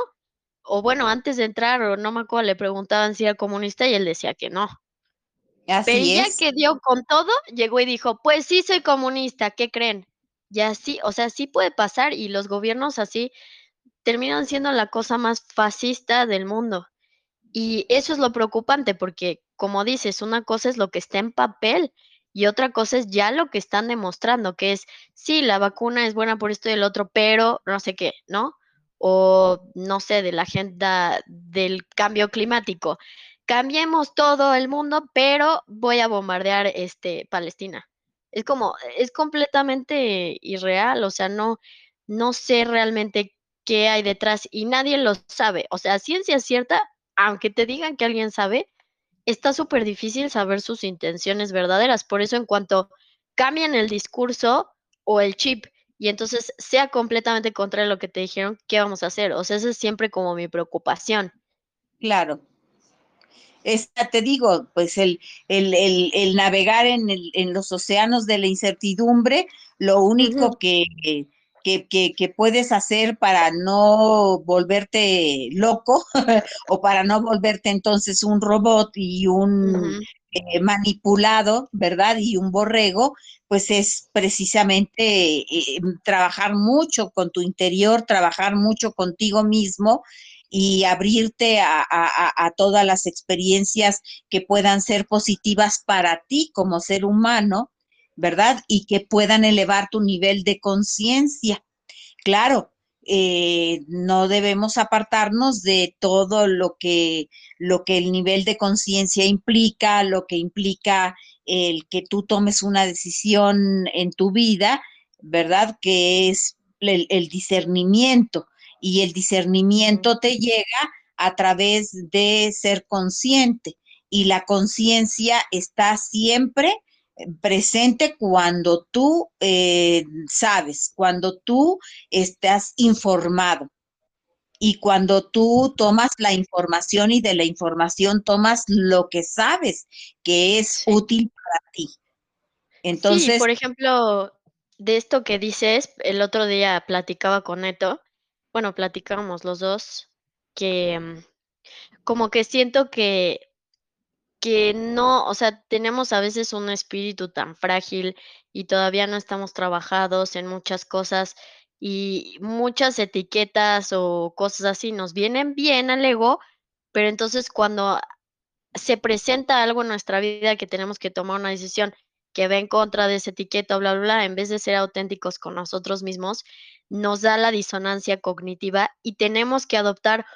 o bueno, antes de entrar, o no me acuerdo, le preguntaban si era comunista y él decía que no. Así Pero ya es. que dio con todo, llegó y dijo, pues sí soy comunista, ¿qué creen? Y así, o sea, sí puede pasar y los gobiernos así terminan siendo la cosa más fascista del mundo. Y eso es lo preocupante porque, como dices, una cosa es lo que está en papel y otra cosa es ya lo que están demostrando, que es, sí, la vacuna es buena por esto y el otro, pero no sé qué, ¿no? O no sé, de la agenda del cambio climático. Cambiemos todo el mundo, pero voy a bombardear este Palestina. Es como, es completamente irreal, o sea, no, no sé realmente qué hay detrás y nadie lo sabe. O sea, ciencia cierta, aunque te digan que alguien sabe, está súper difícil saber sus intenciones verdaderas. Por eso, en cuanto cambian el discurso o el chip y entonces sea completamente contra lo que te dijeron, ¿qué vamos a hacer? O sea, esa es siempre como mi preocupación. Claro. te digo, pues el, el, navegar en, en, los océanos de la incertidumbre, lo único que, que, puedes hacer para no volverte loco o para no volverte entonces un robot y un eh, manipulado, ¿verdad? Y un borrego, pues es precisamente eh, trabajar mucho con tu interior, trabajar mucho contigo mismo y abrirte a, a, todas las experiencias que puedan ser positivas para ti como ser humano, ¿verdad? Y que puedan elevar tu nivel de conciencia. Claro, eh, no debemos apartarnos de todo lo que, lo que el nivel de conciencia implica, lo que implica el que tú tomes una decisión en tu vida, ¿verdad? Que es el discernimiento y el discernimiento te llega a través de ser consciente y la conciencia está siempre presente cuando tú eh, sabes, cuando tú estás informado y cuando tú tomas la información y de la información tomas lo que sabes que es útil para ti. Entonces, sí, por ejemplo, de esto que dices, el otro día platicaba con Neto bueno, platicábamos los dos que mm, como que siento que que no, o sea, tenemos a veces un espíritu tan frágil y todavía no estamos trabajados en muchas cosas y muchas etiquetas o cosas así nos vienen bien al ego, pero entonces cuando se presenta algo en nuestra vida que tenemos que tomar una decisión que va en contra de esa etiqueta, bla, bla, bla, en vez de ser auténticos con nosotros mismos, nos da la disonancia cognitiva y tenemos que adoptar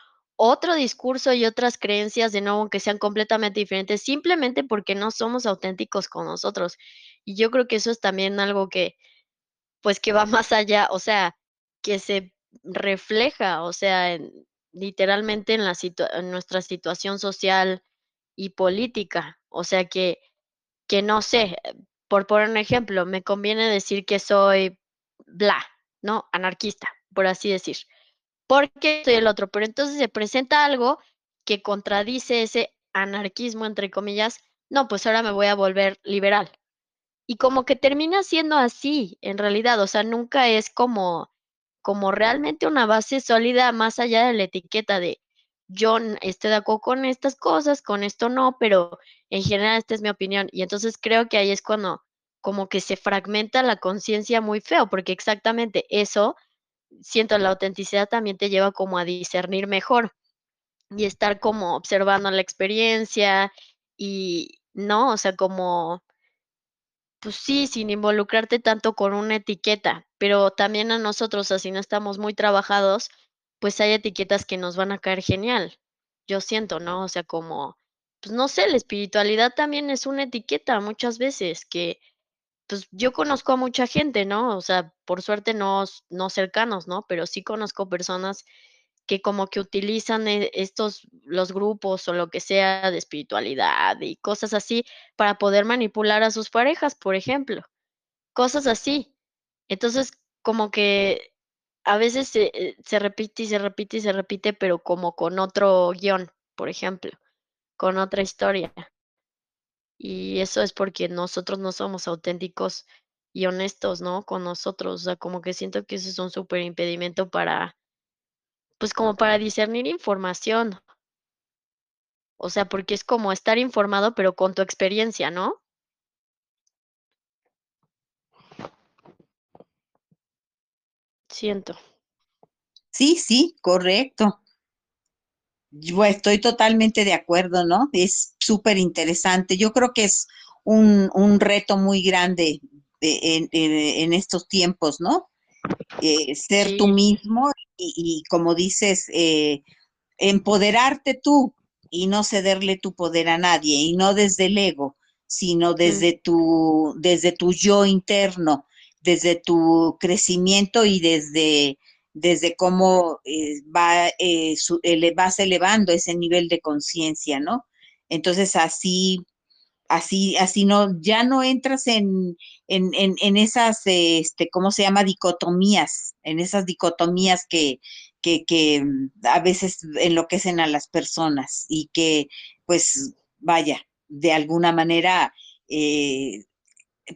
otro discurso y otras creencias de nuevo que sean completamente diferentes simplemente porque no somos auténticos con nosotros. Y yo creo que eso es también algo que, pues que va más allá, o sea, que se refleja, o sea, literalmente en, la en nuestra situación social y política. O sea, que, que no sé, por poner un ejemplo, me conviene decir que soy bla, ¿no? Anarquista, por así decir. Porque soy el otro, pero entonces se presenta algo que contradice ese anarquismo, entre comillas, no, pues ahora me voy a volver liberal. Y como que termina siendo así, en realidad, o sea, nunca es como, como realmente una base sólida más allá de la etiqueta de yo estoy de acuerdo con estas cosas, con esto no, pero en general esta es mi opinión. Y entonces creo que ahí es cuando como que se fragmenta la conciencia muy feo, porque exactamente eso, siento, la autenticidad también te lleva como a discernir mejor y estar como observando la experiencia y, ¿no? O sea, como, pues sí, sin involucrarte tanto con una etiqueta, pero también a nosotros, así no estamos muy trabajados, pues hay etiquetas que nos van a caer genial. Yo siento, ¿no? O sea, como, pues no sé, la espiritualidad también es una etiqueta muchas veces que pues yo conozco a mucha gente, ¿no? O sea, por suerte no, no cercanos, ¿no? Pero sí conozco personas que como que utilizan e, estos, los grupos o lo que sea de espiritualidad y cosas así para poder manipular a sus parejas, por ejemplo. Cosas así. Entonces, como que a veces se, eh, se repite y se repite y se repite, pero como con otro guion, por ejemplo, con otra historia. Y eso es porque nosotros no somos auténticos y honestos, ¿no? Con nosotros. O sea, como que siento que eso es un súper impedimento para, pues como para discernir información. O sea, porque es como estar informado, pero con tu experiencia, ¿no? Siento. Sí, sí, correcto. Yo estoy totalmente de acuerdo, ¿no? Es súper interesante. Yo creo que es un, reto muy grande en, estos tiempos, ¿no? Eh, ser tú mismo y, como dices, eh, empoderarte tú y no cederle tu poder a nadie y no desde el ego, sino desde tu, desde tu yo interno, desde tu crecimiento y desde desde cómo eh, va, eh, vas elevando ese nivel de conciencia, ¿no? Entonces así, así, así no, ya no entras en, en, en, esas, este, ¿cómo se llama? Dicotomías, en esas dicotomías que, que, que a veces enloquecen a las personas y que pues vaya, de alguna manera, eh,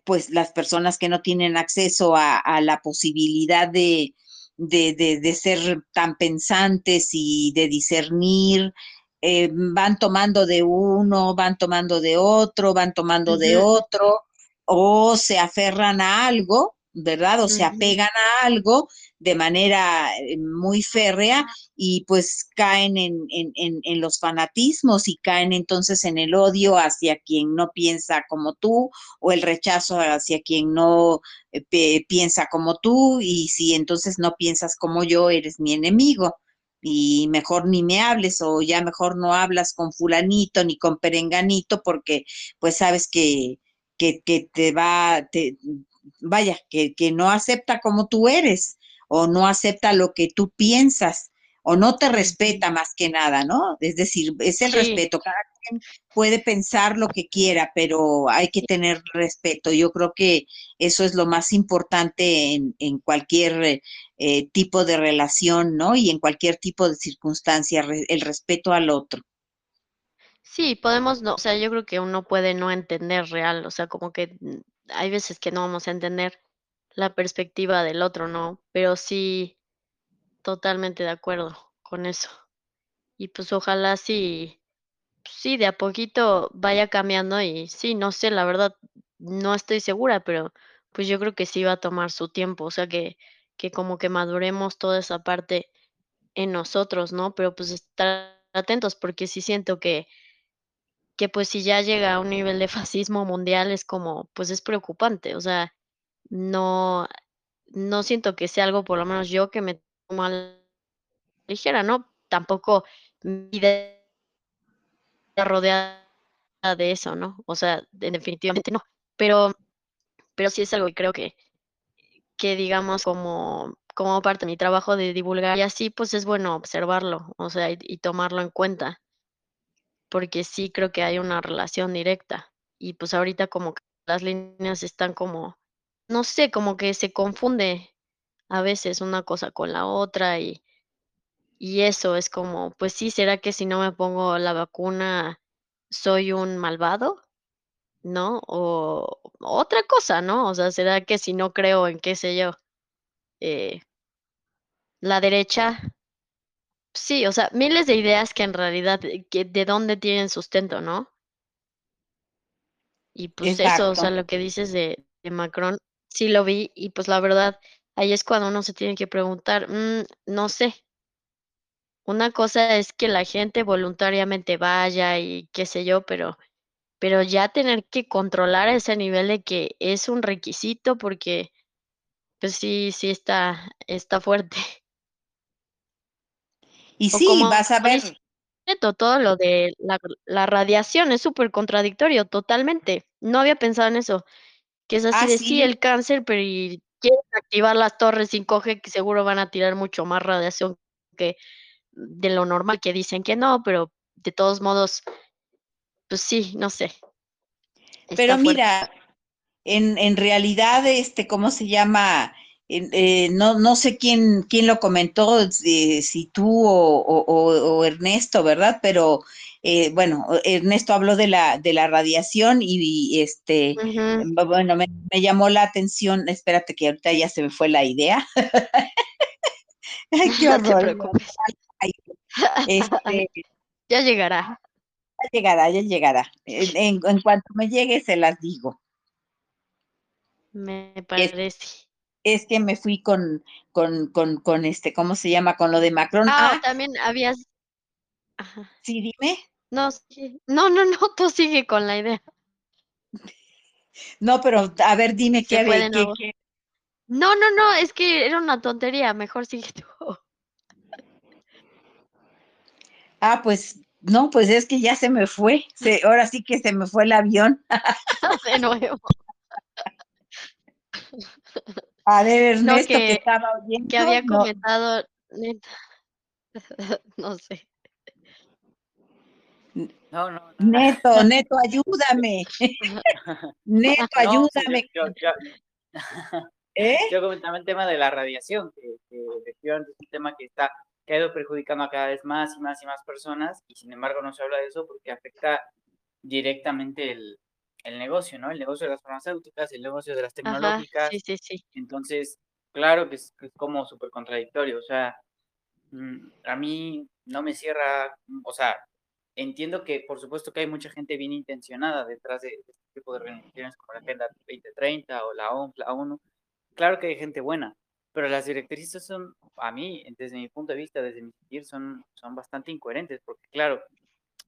pues las personas que no tienen acceso a, la posibilidad de, de, ser tan pensantes y de discernir, eh, van tomando de uno, van tomando de otro, van tomando de otro, o se aferran a algo, ¿verdad? O se apegan a algo de manera eh, muy férrea y pues caen en, en, los fanatismos y caen entonces en el odio hacia quien no piensa como tú o el rechazo hacia quien no eh, piensa como tú y si entonces no piensas como yo, eres mi enemigo y mejor ni me hables o ya mejor no hablas con fulanito ni con perenganito porque pues sabes que, que, que te va, te, vaya, que, que no acepta como tú eres o no acepta lo que tú piensas o no te respeta más que nada, ¿no? Es decir, es el respeto. Cada quien puede pensar lo que quiera, pero hay que tener respeto. Yo creo que eso es lo más importante en, en cualquier eh, tipo de relación, ¿no? Y en cualquier tipo de circunstancia, el respeto al otro. Sí, podemos, no, o sea, yo creo que uno puede no entender real, o sea, como que mm, hay veces que no vamos a entender la perspectiva del otro, ¿no? Pero sí, totalmente de acuerdo con eso. Y pues ojalá sí, sí, de a poquito vaya cambiando y sí, no sé, la verdad, no estoy segura, pero pues yo creo que sí va a tomar su tiempo, o sea, que, que como que maduremos toda esa parte en nosotros, ¿no? Pero pues estar atentos porque sí siento que que pues si ya llega a un nivel de fascismo mundial es como, pues es preocupante, o sea, no, no siento que sea algo, por lo menos yo, que me tomo a la ligera, ¿no? Tampoco mi vida rodeada de eso, ¿no? O sea, definitivamente no, pero, pero sí es algo que creo que, que digamos como, como parte de mi trabajo de divulgar y así, pues es bueno observarlo, o sea, y tomarlo en cuenta porque sí creo que hay una relación directa. Y pues ahorita como que las líneas están como, no sé, como que se confunde a veces una cosa con la otra y, y eso es como, pues sí, ¿será que si no me pongo la vacuna soy un malvado? ¿No? O otra cosa, ¿no? O sea, ¿será que si no creo en qué sé yo? Eh, la derecha Sí, o sea, miles de ideas que en realidad, eh, que de dónde tienen sustento, ¿no? Y pues eso, o sea, lo que dices de, de Macron, sí lo vi y pues la verdad, ahí es cuando uno se tiene que preguntar, mm, no sé. Una cosa es que la gente voluntariamente vaya y qué sé yo, pero, pero ya tener que controlar ese nivel de que es un requisito porque, pues sí, sí está, está fuerte. Y sí, vas a ver. Todo lo de la, la radiación es súper contradictorio, totalmente. No había pensado en eso. Que es así ah, de sí, el cáncer, pero y quieren activar las torres 5G que seguro van a tirar mucho más radiación que de lo normal que dicen que no, pero de todos modos, pues sí, no sé. pero mira, en, en realidad, este, ¿cómo se llama? Eh, no, no sé quién, quién lo comentó, si tú o, Ernesto, ¿verdad? Pero eh, bueno, Ernesto habló de la, de la radiación y, este, bueno, me, llamó la atención, espérate que ahorita ya se me fue la idea. Qué horror. Este, ya llegará. Ya llegará, ya llegará. En, en, cuanto me llegue, se las digo. Me parece es que me fui con, con, con, con este, ¿cómo se llama? Con lo de Macron. Ah, ah. también habías. Sí, dime. No, no, no, no, tú sigue con la idea. No, pero a ver, dime qué, qué, qué, No, no, no, es que era una tontería, mejor sigue tú. Ah, pues no, pues es que ya se me fue. ahora sí que se me fue el avión. de nuevo. A ver, Ernesto, que, estaba oyendo. Que había comentado, no sé. No, no, Neto, Neto, ayúdame. Neto, ayúdame. yo, yo, ¿Eh? yo, comentaba el tema de la radiación, que, efectivamente es un tema que está que ha ido perjudicando a cada vez más y más y más personas, y sin embargo no se habla de eso porque afecta directamente el, el negocio, ¿no? El negocio de las farmacéuticas, el negocio de las tecnológicas. sí, sí, sí. Entonces, claro que es, como súper contradictorio, o sea, mm, a mí no me cierra, o sea, entiendo que por supuesto que hay mucha gente bien intencionada detrás de este tipo de organizaciones como la Agenda 2030 o la OMS, la ONU. Claro que hay gente buena, pero las directrices son, a mí, desde mi punto de vista, desde mi sentir, son, son bastante incoherentes, porque claro,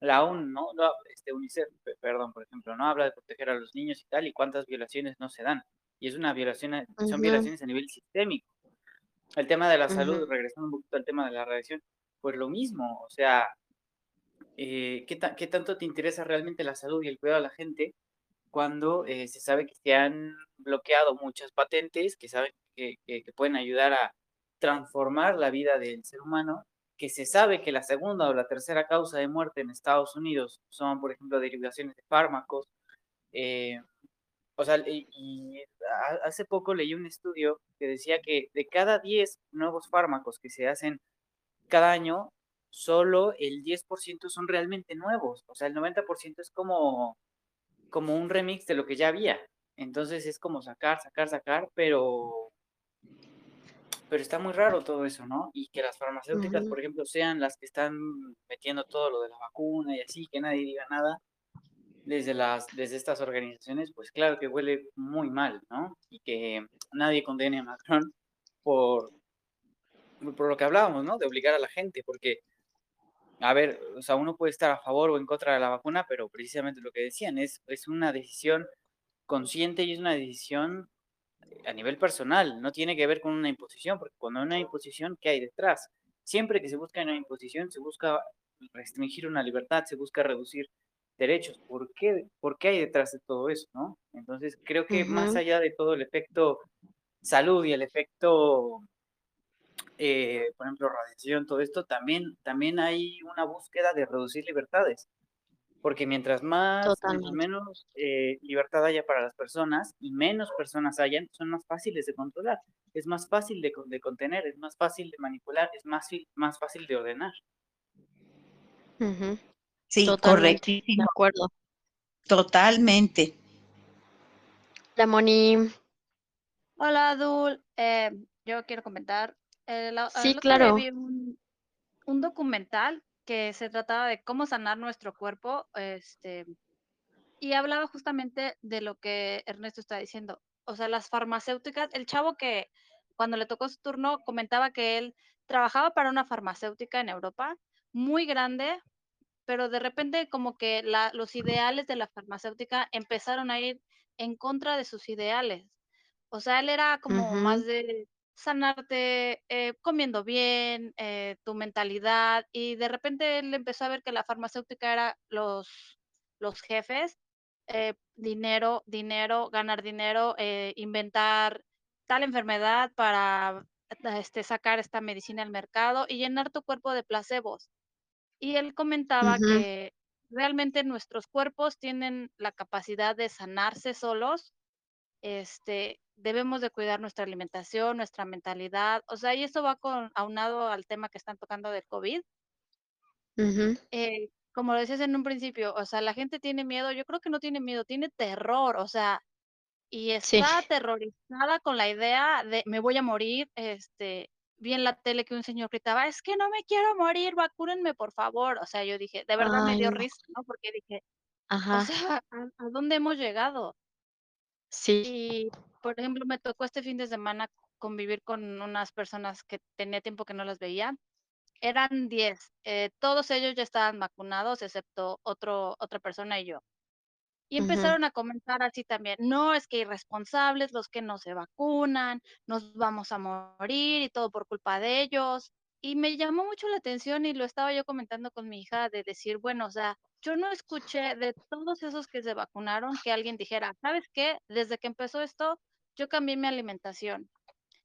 la ONU, ¿no? este UNICEF, perdón, por ejemplo, no habla de proteger a los niños y tal, y cuántas violaciones no se dan. Y es una violación, son violaciones a nivel sistémico. El tema de la salud, regresando un poquito al tema de la radiación, pues lo mismo, o sea, eh, ¿qué, ¿qué, tanto te interesa realmente la salud y el cuidado de la gente cuando eh, se sabe que se han bloqueado muchas patentes, que saben que, que, pueden ayudar a transformar la vida del ser humano que se sabe que la segunda o la tercera causa de muerte en Estados Unidos son, por ejemplo, derivaciones de fármacos. Eh, o sea, y, hace poco leí un estudio que decía que de cada 10 nuevos fármacos que se hacen cada año, solo el 10% son realmente nuevos. O sea, el 90% es como, como un remix de lo que ya había. Entonces es como sacar, sacar, sacar, pero pero está muy raro todo eso, ¿no? Y que las farmacéuticas, por ejemplo, sean las que están metiendo todo lo de la vacuna y así, que nadie diga nada desde, las, desde estas organizaciones, pues claro que huele muy mal, ¿no? Y que nadie condene a Macron por, por lo que hablábamos, ¿no? De obligar a la gente, porque, a ver, o sea, uno puede estar a favor o en contra de la vacuna, pero precisamente lo que decían es, es una decisión consciente y es una decisión a nivel personal, no tiene que ver con una imposición, porque cuando hay una imposición, ¿qué hay detrás? Siempre que se busca una imposición, se busca restringir una libertad, se busca reducir derechos. ¿Por qué, ¿Por qué hay detrás de todo eso? ¿no? Entonces, creo que más allá de todo el efecto salud y el efecto, eh, por ejemplo, radiación, todo esto, también, también hay una búsqueda de reducir libertades porque mientras más, menos eh, libertad haya para las personas y menos personas hayan, son más fáciles de controlar, es más fácil de, de contener, es más fácil de manipular, es más, más fácil de ordenar. Sí, correcto. De acuerdo. Totalmente. La Moni. Hola, Dul. Eh, yo quiero comentar. Eh, sí, claro. Vi un, un documental que se trataba de cómo sanar nuestro cuerpo, este, y hablaba justamente de lo que Ernesto está diciendo. O sea, las farmacéuticas, el chavo que cuando le tocó su turno comentaba que él trabajaba para una farmacéutica en Europa muy grande, pero de repente como que los ideales de la farmacéutica empezaron a ir en contra de sus ideales. O sea, él era como más de sanarte eh, comiendo bien, eh, tu mentalidad, y de repente él empezó a ver que la farmacéutica era los, los jefes, eh, dinero, dinero, ganar dinero, inventar tal enfermedad para este, sacar esta medicina al mercado y llenar tu cuerpo de placebos. Y él comentaba que realmente nuestros cuerpos tienen la capacidad de sanarse solos este, debemos de cuidar nuestra alimentación, nuestra mentalidad, o sea, y eso va con, aunado al tema que están tocando del COVID. Eh, como lo decías en un principio, o sea, la gente tiene miedo, yo creo que no tiene miedo, tiene terror, o sea, y está aterrorizada con la idea de me voy a morir, este, vi en la tele que un señor gritaba, es que no me quiero morir, vacúrenme por favor, o sea, yo dije, de verdad me dio risa, ¿no? Porque dije, o sea, ¿a dónde hemos llegado? Sí. Por ejemplo, me tocó este fin de semana convivir con unas personas que tenía tiempo que no las veía. Eran 10. Eh, todos ellos ya estaban vacunados, excepto otro, otra persona y yo. Y empezaron a comentar así también, no, es que irresponsables los que no se vacunan, nos vamos a morir y todo por culpa de ellos. Y me llamó mucho la atención y lo estaba yo comentando con mi hija de decir, bueno, o sea, yo no escuché de todos esos que se vacunaron que alguien dijera, ¿sabes qué? Desde que empezó esto, yo cambié mi alimentación.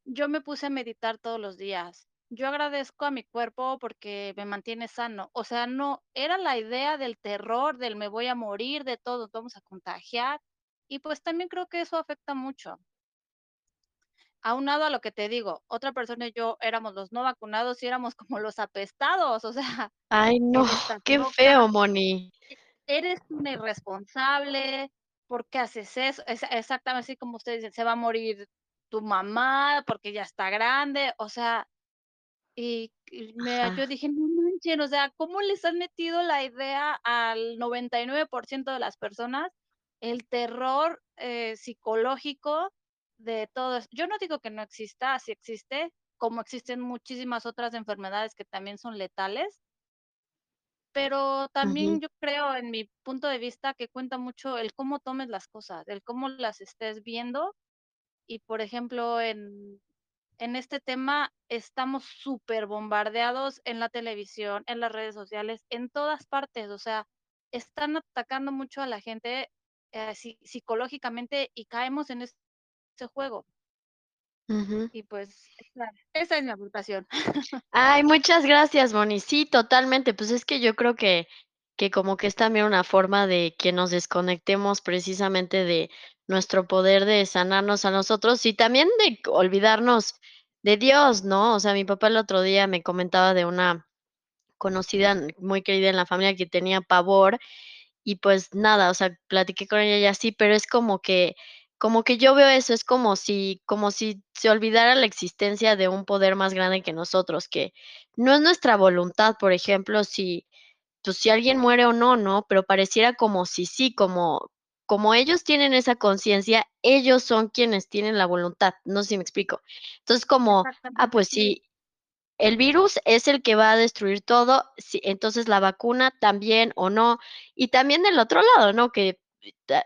Yo me puse a meditar todos los días. Yo agradezco a mi cuerpo porque me mantiene sano. O sea, no, era la idea del terror, del me voy a morir, de todo, vamos a contagiar. Y pues también creo que eso afecta mucho. Aunado a lo que te digo, otra persona y yo éramos los no vacunados y éramos como los apestados, o sea, Ay, no, qué loca, feo, Moni. e eres una irresponsable, ¿por qué haces eso? Es exactamente así como ustedes dicen, se va a morir tu mamá porque ya está grande, o sea, y me yo dije: "No manchen, o sea, ¿cómo les han metido la idea al 99% de las personas?". El terror, eh, psicológico de todo. Yo no digo que no exista, sí existe, como existen muchísimas otras enfermedades que también son letales. Pero también yo creo, en mi punto de vista, que cuenta mucho el cómo tomes las cosas, el cómo las estés viendo. Y, por ejemplo, en en este tema estamos superbombardeados en la televisión, en las redes sociales, en todas partes, o sea, están atacando mucho a la gente, eh, si psicológicamente y caemos en ese juego. Y pues, esa esa es mi aportación. Ay, muchas gracias, Moni. Sí, totalmente. Pues, es que yo creo que que como que es también una forma de que nos desconectemos precisamente de nuestro poder de sanarnos a nosotros y también de olvidarnos de Dios, ¿no? O sea, mi papá el otro día me comentaba de una conocida muy querida en la familia que tenía pavor y, pues, nada, o sea, platiqué con ella y así, pero es como que como que yo veo eso, es como si como si se olvidara la existencia de un poder más grande que nosotros, que no es nuestra voluntad, por ejemplo, si, pues, si alguien muere o no, ¿no? Pero pareciera como si sí, como como ellos tienen esa conciencia, ellos son quienes tienen la voluntad, no sé si me explico. Entonces, como, ah, pues sí. el virus es el que va a destruir todo, entonces la vacuna también o no. Y también del otro lado, ¿no? Que,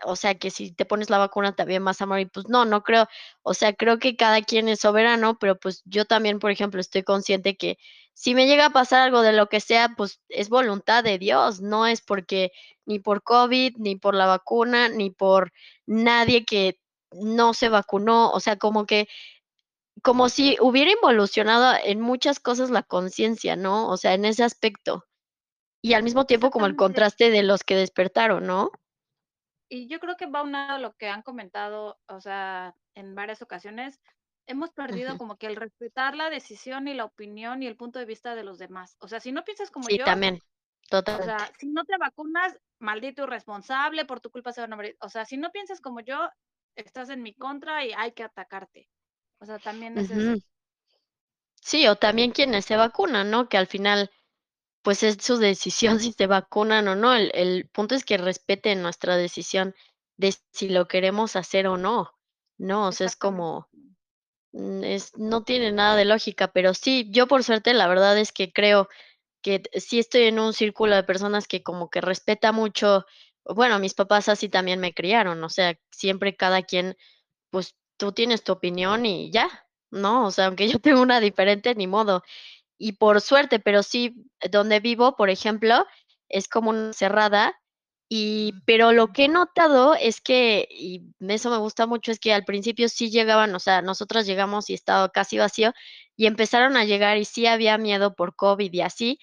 o sea, que si te pones la vacuna también vas a morir, pues no, no creo. O sea, creo que cada quien es soberano, pero, pues, yo también, por ejemplo, estoy consciente que si me llega a pasar algo de lo que sea, pues, es voluntad de Dios, no es porque ni por COVID, ni por la vacuna, ni por nadie que no se vacunó, o sea, como que como si hubiera involucionado en muchas cosas la conciencia, ¿no? O sea, en ese aspecto. Y al mismo tiempo como el contraste de los que despertaron, ¿no? Y yo creo que va aunado a lo que han comentado, o sea, en varias ocasiones, hemos perdido como que el respetar la decisión y la opinión y el punto de vista de los demás. O sea, si no piensas como Sí, yo también, o sea, totalmente. si no te vacunas, maldito irresponsable, por tu culpa se van a morir. O sea, si no piensas como yo, estás en mi contra y hay que atacarte. O sea, también es eso. Sí, o también quienes se vacunan, ¿no? Que al final, pues, es su decisión si se vacunan o no. El el punto es que respeten nuestra decisión de si lo queremos hacer o no, ¿no? O sea, es como, mm, es no tiene nada de lógica, pero sí, yo por suerte, la verdad es que creo que sí estoy en un círculo de personas que como que respeta mucho bueno, mis papás así también me criaron, o sea, siempre cada quien, pues, tú tienes tu opinión y ya, ¿no? O sea, aunque yo tenga una diferente, ni modo. Y por suerte, pero sí, donde vivo, por ejemplo, es como una cerrada, y pero lo que he notado es que, y eso me gusta mucho, es que al principio sí llegaban, o sea, nosotros llegamos y estaba casi vacío, y empezaron a llegar y sí había miedo por COVID y así,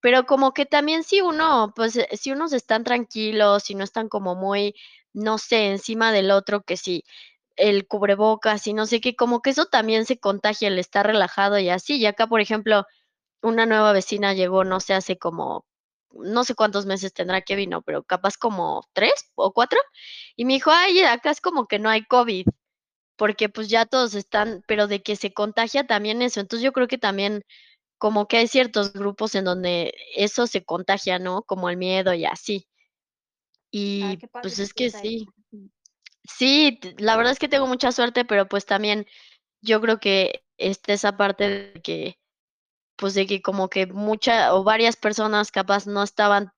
pero como que también si uno, pues, si unos están tranquilos, si no están como muy, no sé, encima del otro, que si el cubrebocas y no sé qué, como que eso también se contagia, el estar relajado y así. Y acá, por ejemplo, una nueva vecina llegó, no sé, hace como, no sé cuántos meses tendrá que vino, pero capaz como 3 o 4, y me dijo: "Ay, acá es como que no hay COVID", porque, pues, ya todos están pero de que se contagia también eso. Entonces, yo creo que también como que hay ciertos grupos en donde eso se contagia, ¿no? Como el miedo y así. Ay, Y, pues, es que ahí. sí. Sí, la verdad es que tengo mucha suerte, pero, pues, también yo creo que está esa parte de que, pues, de que como que mucha o varias personas capaz no estaban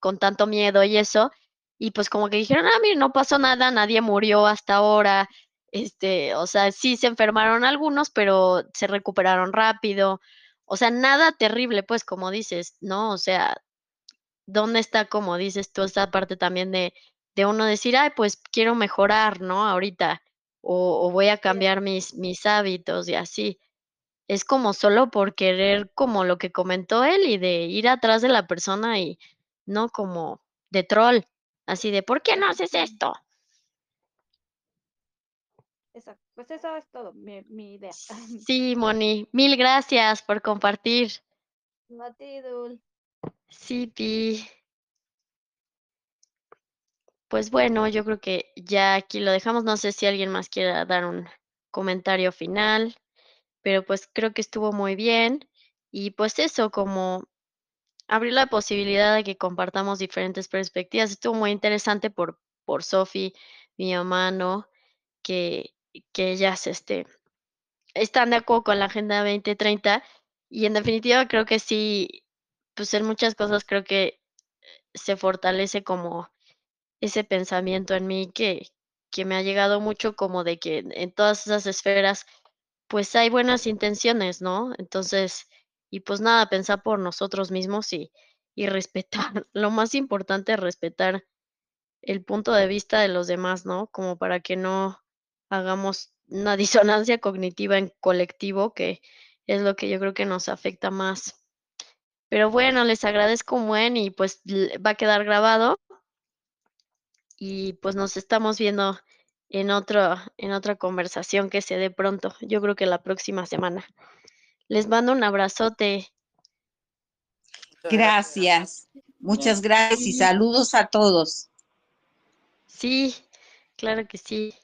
con tanto miedo y eso, y pues como que dijeron: "Ah, mira, no pasó nada, nadie murió hasta ahora", este, o sea, sí se enfermaron algunos, pero se recuperaron rápido. O sea, nada terrible, pues, como dices, ¿no? O sea, ¿dónde está, como dices tú, esa parte también de de uno decir: "Ay, pues, quiero mejorar, ¿no? Ahorita, o o voy a cambiar mis mis hábitos", y así. Es como solo por querer, como lo que comentó él, y de ir atrás de la persona y no como de troll, así de: "¿Por qué no haces esto?". Exacto. pues eso es todo, mi, mi idea. Sí, Moni, mil gracias por compartir. Matidul. Sí, Pi. Pues bueno, yo creo que ya aquí lo dejamos. No sé si alguien más quiera dar un comentario final, pero pues creo que estuvo muy bien. Y pues eso, como abrir la posibilidad de que compartamos diferentes perspectivas. Estuvo muy interesante por, por Sofi, mi mamá. Que, que ellas este, están de acuerdo con la Agenda 2030 y en definitiva creo que sí, pues en muchas cosas creo que se fortalece como ese pensamiento en mí que, que me ha llegado mucho como de que en todas esas esferas pues hay buenas intenciones, ¿no? Entonces, y pues nada, pensar por nosotros mismos y, y respetar. Lo más importante es respetar el punto de vista de los demás, ¿no? Como para que no hagamos una disonancia cognitiva en colectivo, que es lo que yo creo que nos afecta más. Pero bueno, les agradezco buen y pues va a quedar grabado. Y pues nos estamos viendo en, otro, en otra conversación que se dé pronto. Yo creo que la próxima semana. Les mando un abrazote. Gracias. Muchas gracias y saludos a todos. Sí, claro que sí.